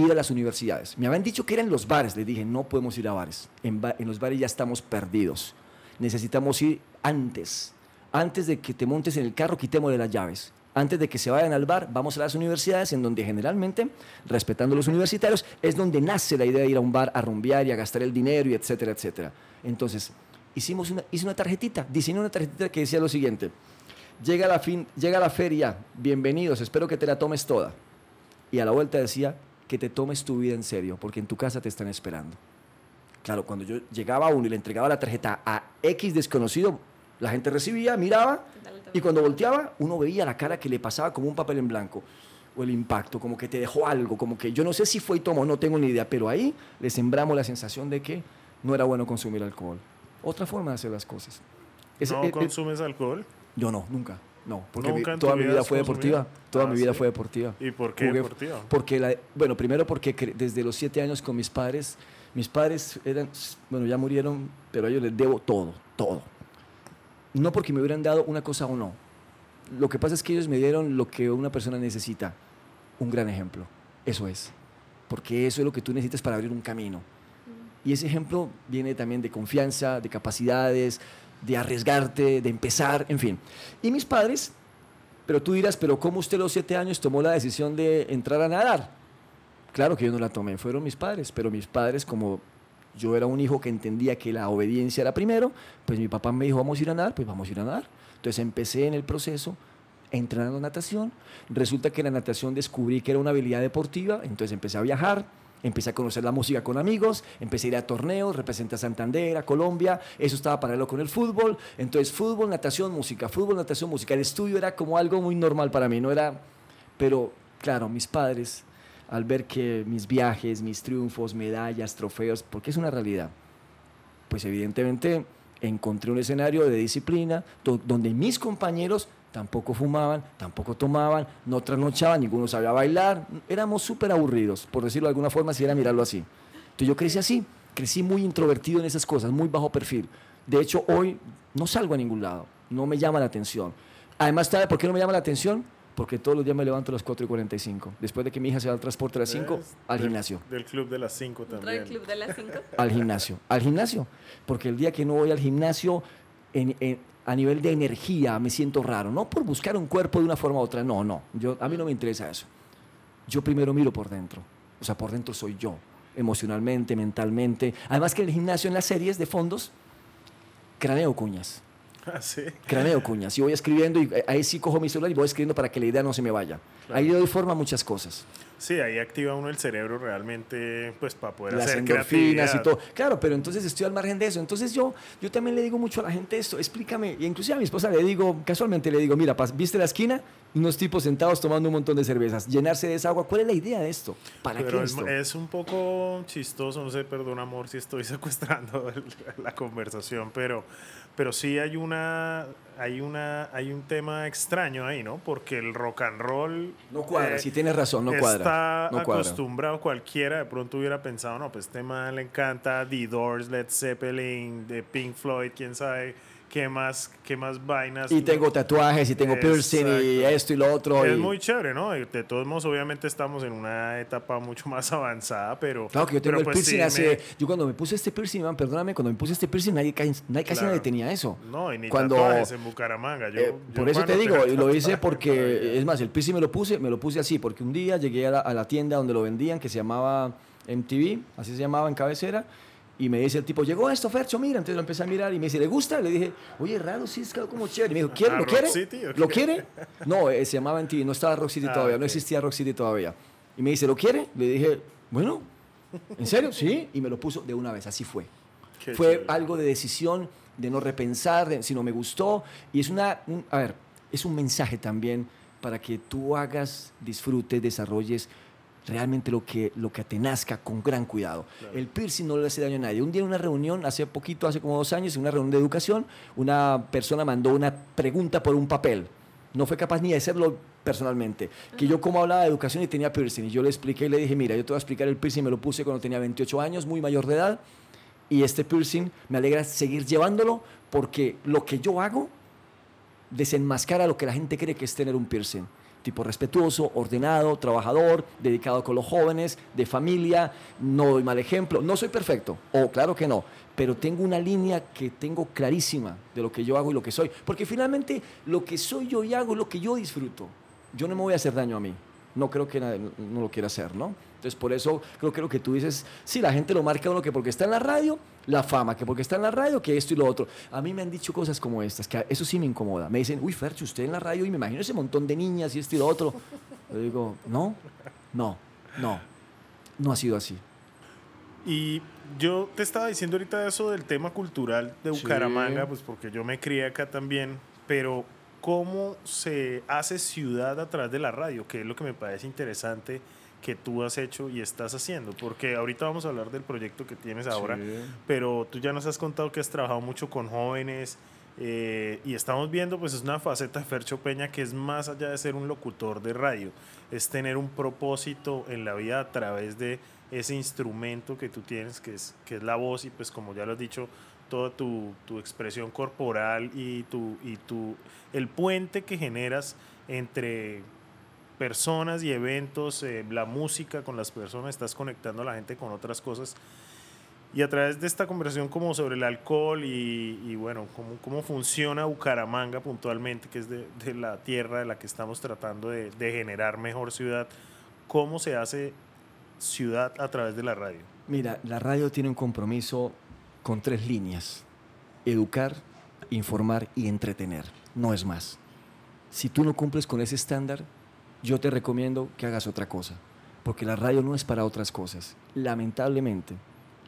Ir a las universidades. Me habían dicho que eran los bares. Les dije, no podemos ir a bares. En, los bares ya estamos perdidos. Necesitamos ir antes. Antes de que te montes en el carro, quitémosle las llaves. Antes de que se vayan al bar, vamos a las universidades, en donde generalmente, respetando los universitarios, es donde nace la idea de ir a un bar a rumbear y a gastar el dinero y etcétera, etcétera. Entonces, hicimos una, hice una tarjetita, diseñé una tarjetita que decía lo siguiente. Llega la, fin, llega la feria, bienvenidos, espero que te la tomes toda. Y a la vuelta decía que te tomes tu vida en serio, porque en tu casa te están esperando. Claro, cuando yo llegaba a uno y le entregaba la tarjeta a X desconocido, la gente recibía, miraba, y cuando volteaba, uno veía la cara que le pasaba como un papel en blanco. O el impacto, como que te dejó algo, como que yo no sé si fue y tomó, no tengo ni idea, pero ahí le sembramos la sensación de que no era bueno consumir alcohol. Otra forma de hacer las cosas. Ese- ¿No eh, eh, consumes alcohol? yo no, nunca. No, porque mi- toda mi vida vida fue deportiva. Toda Ah, mi vida sí. fue deportiva. ¿Y por qué Jugué- deportiva? Porque, la, bueno, primero porque desde los siete años con mis padres, mis padres eran, bueno, ya murieron, pero a ellos les debo todo, todo. No porque me hubieran dado una cosa o no. Lo que pasa es que ellos me dieron lo que una persona necesita, un gran ejemplo. Eso es. Porque eso es lo que tú necesitas para abrir un camino. Y ese ejemplo viene también de confianza, de capacidades, de arriesgarte, de empezar, en fin. Y mis padres, pero tú dirás, pero ¿cómo usted a los siete años tomó la decisión de entrar a nadar? Claro que yo no la tomé, fueron mis padres, pero mis padres, como yo era un hijo que entendía que la obediencia era primero, pues mi papá me dijo, vamos a ir a nadar, pues vamos a ir a nadar. Entonces empecé en el proceso entrenando natación. Resulta que la natación descubrí que era una habilidad deportiva, entonces empecé a viajar, empecé a conocer la música con amigos, empecé a ir a torneos, representé a Santander, a Colombia, eso estaba paralelo con el fútbol, entonces fútbol, natación, música, fútbol, natación, música. El estudio era como algo muy normal para mí, no era, pero claro, mis padres, al ver que mis viajes, mis triunfos, medallas, trofeos, porque es una realidad, pues evidentemente encontré un escenario de disciplina do- donde mis compañeros tampoco fumaban, tampoco tomaban, no trasnochaban, ninguno sabía bailar, éramos súper aburridos, por decirlo de alguna forma, si era mirarlo así. Entonces yo crecí así, crecí muy introvertido en esas cosas, muy bajo perfil. De hecho, hoy no salgo a ningún lado, no me llama la atención. Además, ¿sabe por qué no me llama la atención? Porque todos los días me levanto a las 4 y 45. Después de que mi hija se va al transporte a las 5, ¿Ves? al Del- gimnasio Del club de las 5 Entra también. el club de las 5. al gimnasio, al gimnasio, porque el día que no voy al gimnasio, en- en- a nivel de energía me siento raro, no por buscar un cuerpo de una forma u otra, no, no, yo, a mí no me interesa eso. Yo primero miro por dentro, o sea, por dentro soy yo, emocionalmente, mentalmente. Además que en el gimnasio, en las series de fondos, craneo cuñas, Ah, sí. craneo cuñas, y voy escribiendo y eh, ahí sí cojo mi celular y voy escribiendo para que la idea no se me vaya. Ahí le doy forma a muchas cosas. Sí, ahí activa uno el cerebro realmente, pues para poder las hacer endorfinas y todo. Claro, pero entonces estoy al margen de eso. Entonces yo, yo también le digo mucho a la gente esto, explícame, y inclusive a mi esposa le digo, casualmente le digo, mira, ¿viste la esquina? Unos tipos sentados tomando un montón de cervezas, llenarse de esa agua. ¿Cuál es la idea de esto? ¿Para Pero qué es, esto? es un poco chistoso, no sé, perdón amor si estoy secuestrando el- la conversación, pero, pero sí hay una, hay una, hay un tema extraño ahí, ¿no? Porque el rock and roll No cuadra, eh, si tienes razón, no está cuadra. No cuadra. acostumbrado, cualquiera de pronto hubiera pensado, no, pues este man le encanta The Doors, Led Zeppelin, de Pink Floyd, quién sabe qué más, qué más vainas. Y tengo tatuajes, y tengo piercing, y Exacto. esto y lo otro. Es y- muy chévere, ¿no? De todos modos, obviamente estamos en una etapa mucho más avanzada, pero... Claro que yo tengo el pues piercing sí hace... me- Yo cuando me puse este piercing, man, perdóname, cuando me puse este piercing, nadie, nadie casi Claro. nadie tenía eso. No, y ni Cuando- tatuajes en Bucaramanga. Yo, Eh, yo por eso te digo, y lo hice porque, es más, el piercing me lo puse, me lo puse así, porque un día llegué a la, a la tienda donde lo vendían, que se llamaba MTV, así se llamaba en cabecera, y me dice el tipo, llegó esto, Fercho, mira, entonces lo empecé a mirar y me dice, ¿le gusta? Le dije, oye, raro, sí, es como chévere. Y me dijo, ¿quiere? ¿A ¿Lo quiere? City ¿Lo quiere? No, eh, se llamaba MTV, no estaba Rock City Ah, todavía, ok. no existía Rock City todavía. Y me dice, ¿lo quiere? Le dije, bueno, ¿en serio? Sí, y me lo puso de una vez, así fue. Qué Fue chévere. algo de decisión, de no repensar, de, si no me gustó. Y es una, un- a ver, es un mensaje también para que tú hagas, disfrutes, desarrolles realmente lo que, lo que te nazca con gran cuidado. El piercing no le hace daño a nadie. Un día en una reunión, hace poquito, hace como dos años, en una reunión de educación, una persona mandó una pregunta por un papel. No fue capaz ni de hacerlo personalmente. Que yo como hablaba de educación y tenía piercing. Y yo le expliqué y le dije, mira, yo te voy a explicar el piercing, me lo puse cuando tenía 28 años, muy mayor de edad. Y este piercing me alegra seguir llevándolo porque lo que yo hago desenmascara lo que la gente cree que es tener un piercing. Tipo respetuoso, ordenado, trabajador, dedicado con los jóvenes, de familia, no doy mal ejemplo, no soy perfecto, o claro que no, pero tengo una línea que tengo clarísima de lo que yo hago y lo que soy, porque finalmente lo que soy yo y hago es lo que yo disfruto. Yo no me voy a hacer daño a mí, no creo que nadie no lo quiera hacer, ¿no? Entonces por eso creo que lo que tú dices, sí, la gente lo marca uno que porque está en la radio, la fama, que porque está en la radio, que esto y lo otro. A mí me han dicho cosas como estas, que eso sí me incomoda. Me dicen, uy, Fercho, usted en la radio y me imagino ese montón de niñas y esto y lo otro. Yo digo, no, no, no, no ha sido así. Y yo te estaba diciendo ahorita eso del tema cultural de Sí. Bucaramanga, pues porque yo me crié acá también, pero ¿cómo se hace ciudad a través de la radio? Que es lo que me parece interesante que tú has hecho y estás haciendo, porque ahorita vamos a hablar del proyecto que tienes ahora, pero tú ya nos has contado que has trabajado mucho con jóvenes eh, y estamos viendo pues es una faceta de Fercho Peña que es más allá de ser un locutor de radio, es tener un propósito en la vida a través de ese instrumento que tú tienes que es, que es la voz y pues como ya lo has dicho, toda tu, tu expresión corporal y, tu, y tu, el puente que generas entre personas y eventos, eh, la música con las personas, estás conectando a la gente con otras cosas. Y a través de esta conversación como sobre el alcohol y, bueno, cómo, cómo funciona Bucaramanga puntualmente, que es de, la tierra de la que estamos tratando de generar mejor ciudad, ¿cómo se hace ciudad a través de la radio? Mira, la radio tiene un compromiso con tres líneas. Educar, informar y entretener. No es más. Si tú no cumples con ese estándar, yo te recomiendo que hagas otra cosa. Porque la radio no es para otras cosas. Lamentablemente,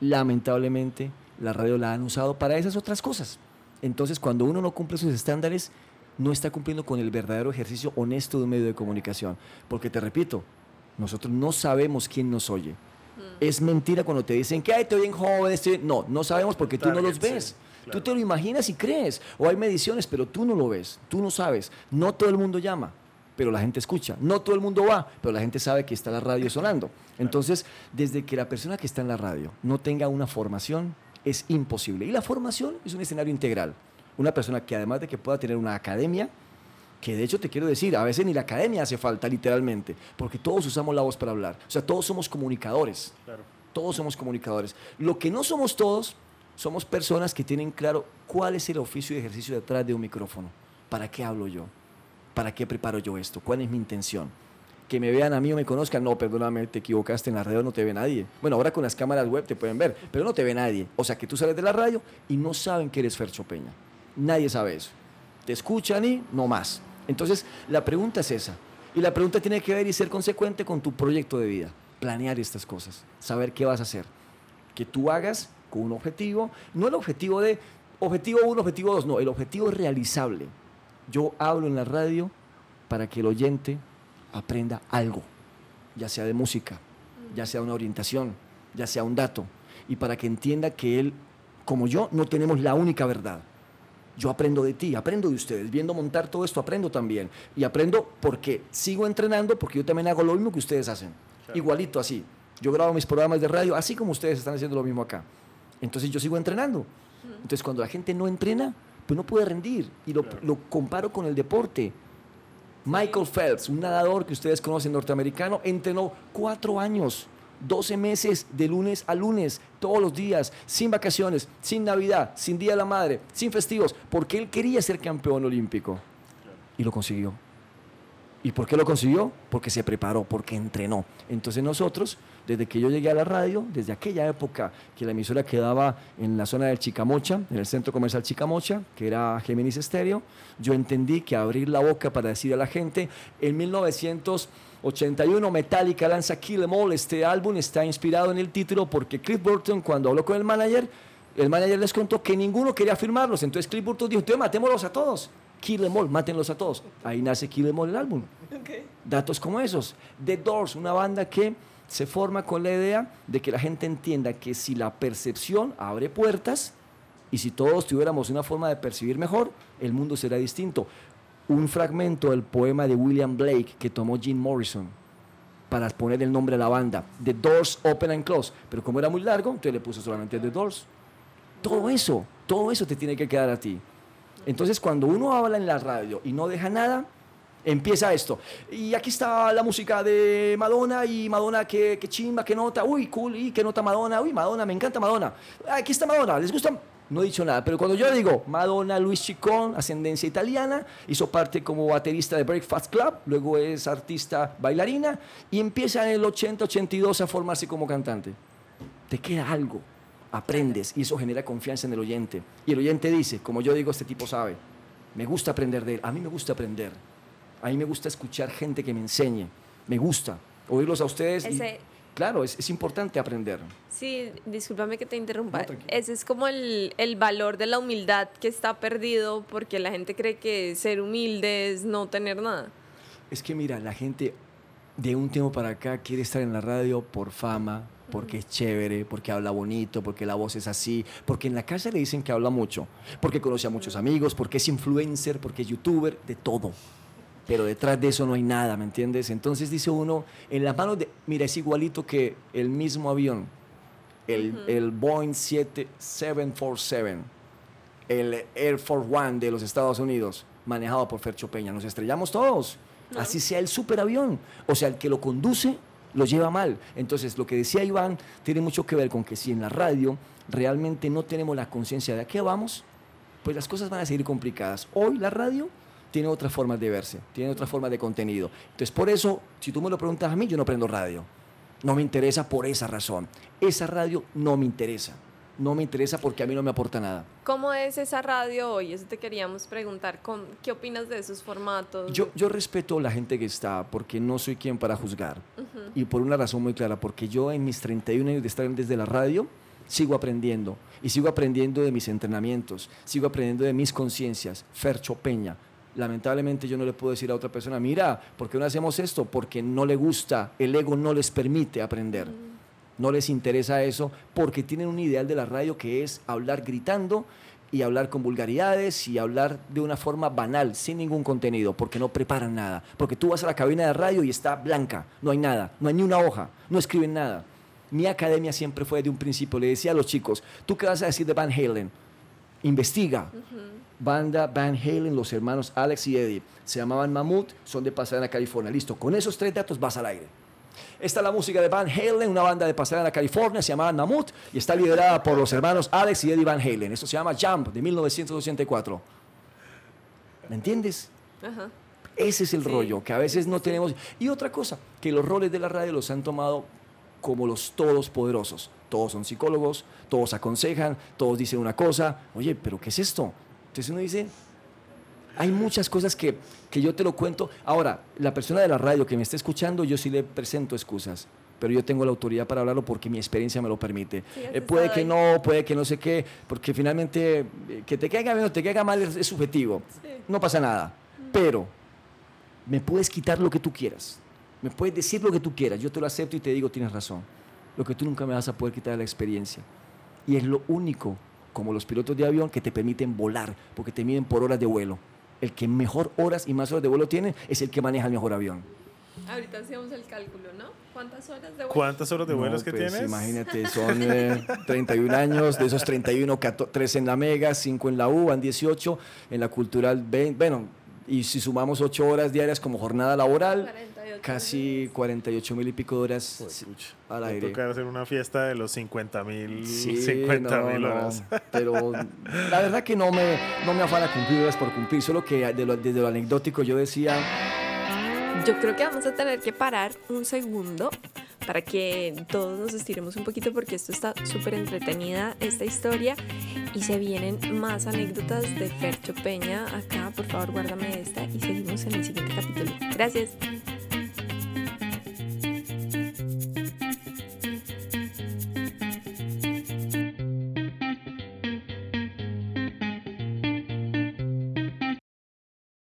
lamentablemente, la radio la han usado para esas otras cosas. Entonces, cuando uno no cumple sus estándares, no está cumpliendo con el verdadero ejercicio honesto de un medio de comunicación. Porque te repito, nosotros no sabemos quién nos oye. Es mentira cuando te dicen que Ay, te oyen jóvenes. te oyen-". No, no sabemos porque tú no los sí, ves. Tú te lo imaginas y crees. O hay mediciones, pero tú no lo ves. Tú no sabes. No todo el mundo llama, pero la gente escucha. No todo el mundo va, pero la gente sabe que está la radio sonando. Entonces, desde que la persona que está en la radio no tenga una formación, es imposible. Y la formación es un escenario integral. Una persona que además de que pueda tener una academia, que de hecho te quiero decir, a veces ni la academia hace falta, literalmente, porque todos usamos la voz para hablar. O sea, todos somos comunicadores. Claro. Todos somos comunicadores. Lo que no somos todos, somos personas que tienen claro cuál es el oficio y ejercicio detrás de un micrófono. ¿Para qué hablo yo? ¿Para qué preparo yo esto? ¿Cuál es mi intención? Que me vean a mí o me conozcan. No, perdóname, te equivocaste en la radio, no te ve nadie. Bueno, ahora con las cámaras web te pueden ver, pero no te ve nadie. O sea, que tú sales de la radio y no saben que eres Fercho Peña. Nadie sabe eso. Te escuchan y no más. Entonces, la pregunta es esa. Y la pregunta tiene que ver y ser consecuente con tu proyecto de vida. Planear estas cosas. Saber qué vas a hacer. Que tú hagas con un objetivo. No el objetivo de objetivo 1, objetivo 2. No, el objetivo realizable. Yo hablo en la radio para que el oyente aprenda algo, ya sea de música, ya sea una orientación, ya sea un dato, y para que entienda que él, como yo, no tenemos la única verdad. Yo aprendo de ti, aprendo de ustedes. Viendo montar todo esto, aprendo también. Y aprendo porque sigo entrenando, porque yo también hago lo mismo que ustedes hacen. Igualito así. Yo grabo mis programas de radio así como ustedes están haciendo lo mismo acá. Entonces yo sigo entrenando. Entonces cuando la gente no entrena, pues no puede rendir. Y lo, lo comparo con el deporte. Michael Phelps, un nadador que ustedes conocen norteamericano, entrenó cuatro años 12 meses de lunes a lunes, todos los días, sin vacaciones, sin Navidad, sin Día de la Madre, sin festivos, porque él quería ser campeón olímpico. Y lo consiguió. ¿Y por qué lo consiguió? Porque se preparó, porque entrenó. Entonces nosotros, desde que yo llegué a la radio, desde aquella época que la emisora quedaba en la zona del Chicamocha, en el centro comercial Chicamocha, que era Géminis Estéreo, yo entendí que abrir la boca para decir a la gente, en 1981 Metallica lanza Kill Em All, este álbum está inspirado en el título porque Cliff Burton cuando habló con el manager, el manager les contó que ninguno quería firmarlos, entonces Cliff Burton dijo, entonces matémoslos a todos. Kill Em All, mátenlos a todos. Ahí nace Kill Em All el álbum. Datos como esos. The Doors, una banda que se forma con la idea de que la gente entienda que si la percepción abre puertas y si todos tuviéramos una forma de percibir mejor, el mundo será distinto. Un fragmento del poema de William Blake que tomó Jim Morrison para poner el nombre a la banda. The Doors Open and Close. Pero como era muy largo, entonces le puso solamente The Doors. Todo eso, todo eso te tiene que quedar a ti. Entonces, cuando uno habla en la radio y no deja nada, empieza esto. Y aquí está la música de Madonna y Madonna, que, chimba, que nota, uy, cool, y qué nota Madonna, uy, Madonna, me encanta Madonna. Aquí está Madonna, ¿les gusta? No he dicho nada, pero cuando yo digo Madonna, Luis Chicón, ascendencia italiana, hizo parte como baterista de Breakfast Club, luego es artista bailarina y empieza en el 80-82 a formarse como cantante. Te queda algo aprendes y eso genera confianza en el oyente. Y el oyente dice, como yo digo, este tipo sabe, me gusta aprender de él, a mí me gusta aprender, a mí me gusta escuchar gente que me enseñe, me gusta oírlos a ustedes. y, claro, es, es, importante aprender. Sí, discúlpame que te interrumpa. Ese es como el, el valor de la humildad que está perdido porque la gente cree que ser humilde es no tener nada. Es que mira, la gente de un tiempo para acá quiere estar en la radio por fama, porque es chévere, porque habla bonito, porque la voz es así, porque en la casa le dicen que habla mucho, porque conoce a muchos amigos, porque es influencer, porque es youtuber, de todo. Pero detrás de eso no hay nada, ¿me entiendes? Entonces dice uno, en las manos de, mira, es igualito que el mismo avión, el, el Boeing 747, el Air Force One de los Estados Unidos, manejado por Fercho Peña. Nos estrellamos todos. Así sea el superavión. O sea, el que lo conduce lo lleva mal. Entonces, lo que decía Iván tiene mucho que ver con que si en la radio realmente no tenemos la conciencia de a qué vamos, pues las cosas van a seguir complicadas. Hoy la radio tiene otras formas de verse, tiene otra forma de contenido. Entonces, por eso, si tú me lo preguntas a mí, yo no prendo radio. No me interesa por esa razón. Esa radio no me interesa no me interesa porque a mí no me aporta nada. ¿Cómo es esa radio hoy? Eso te queríamos preguntar. ¿Qué opinas de esos formatos? Yo, yo respeto a la gente que está porque no soy quien para juzgar. Y por una razón muy clara, porque yo en mis 31 años de estar desde la radio sigo aprendiendo. Y sigo aprendiendo de mis entrenamientos, sigo aprendiendo de mis conciencias. Fercho Peña. Lamentablemente yo no le puedo decir a otra persona, mira, ¿por qué no hacemos esto? Porque no le gusta, el ego no les permite aprender no les interesa eso porque tienen un ideal de la radio que es hablar gritando y hablar con vulgaridades y hablar de una forma banal, sin ningún contenido, porque no preparan nada. Porque tú vas a la cabina de radio y está blanca, no hay nada, no hay ni una hoja, no escriben nada. Mi academia siempre fue de un principio, le decía a los chicos, ¿tú qué vas a decir de Van Halen? Investiga. Banda Van Halen, los hermanos Alex y Eddie, se llamaban Mammoth, son de Pasadena, California. Listo, con esos tres datos vas al aire. Esta es la música de Van Halen, una banda de Pasadena, California, se llama Mammoth y está liderada por los hermanos Alex y Eddie Van Halen. Esto se llama Jump de 1984. ¿Me entiendes? Ese es el rollo, que a veces no tenemos. Y otra cosa, que los roles de la radio los han tomado como los todos poderosos. Todos son psicólogos, todos aconsejan, todos dicen una cosa. Oye, pero ¿qué es esto? Entonces uno dice, hay muchas cosas que, que yo te lo cuento. Ahora, la persona de la radio que me está escuchando, yo sí le presento excusas pero yo tengo la autoridad para hablarlo porque mi experiencia me lo permite. Eh, puede que no, puede que no sé qué, porque finalmente eh, que te caiga bien o te caiga mal es, subjetivo. No pasa nada. Pero me puedes quitar lo que tú quieras, me puedes decir lo que tú quieras, yo te lo acepto y te digo, tienes razón. Lo que tú nunca me vas a poder quitar es la experiencia. Y es lo único, como los pilotos de avión, que te permiten volar, porque te miden por horas de vuelo. El que mejor horas y más horas de vuelo tiene es el que maneja el mejor avión. Ahorita hacemos el cálculo, ¿no? ¿Cuántas horas de vuelo? ¿Cuántas horas de vuelo que pues, tienes? Imagínate, son 31 años, de esos 31, 3 en la Mega, 5 en la U, van 18, en la Cultural 20, bueno, y si sumamos 8 horas diarias como jornada laboral, casi 48 mil y pico de horas al aire. tocar hacer una fiesta de los 50 mil sí, horas. pero la verdad que no me, no me afana cumplir horas por cumplir, solo que desde lo anecdótico yo decía yo creo que vamos a tener que parar un segundo para que todos nos estiremos un poquito porque esto está súper entretenida, esta historia. Y se vienen más anécdotas de Fercho Peña acá. Por favor, guárdame esta y seguimos en el siguiente capítulo. Gracias.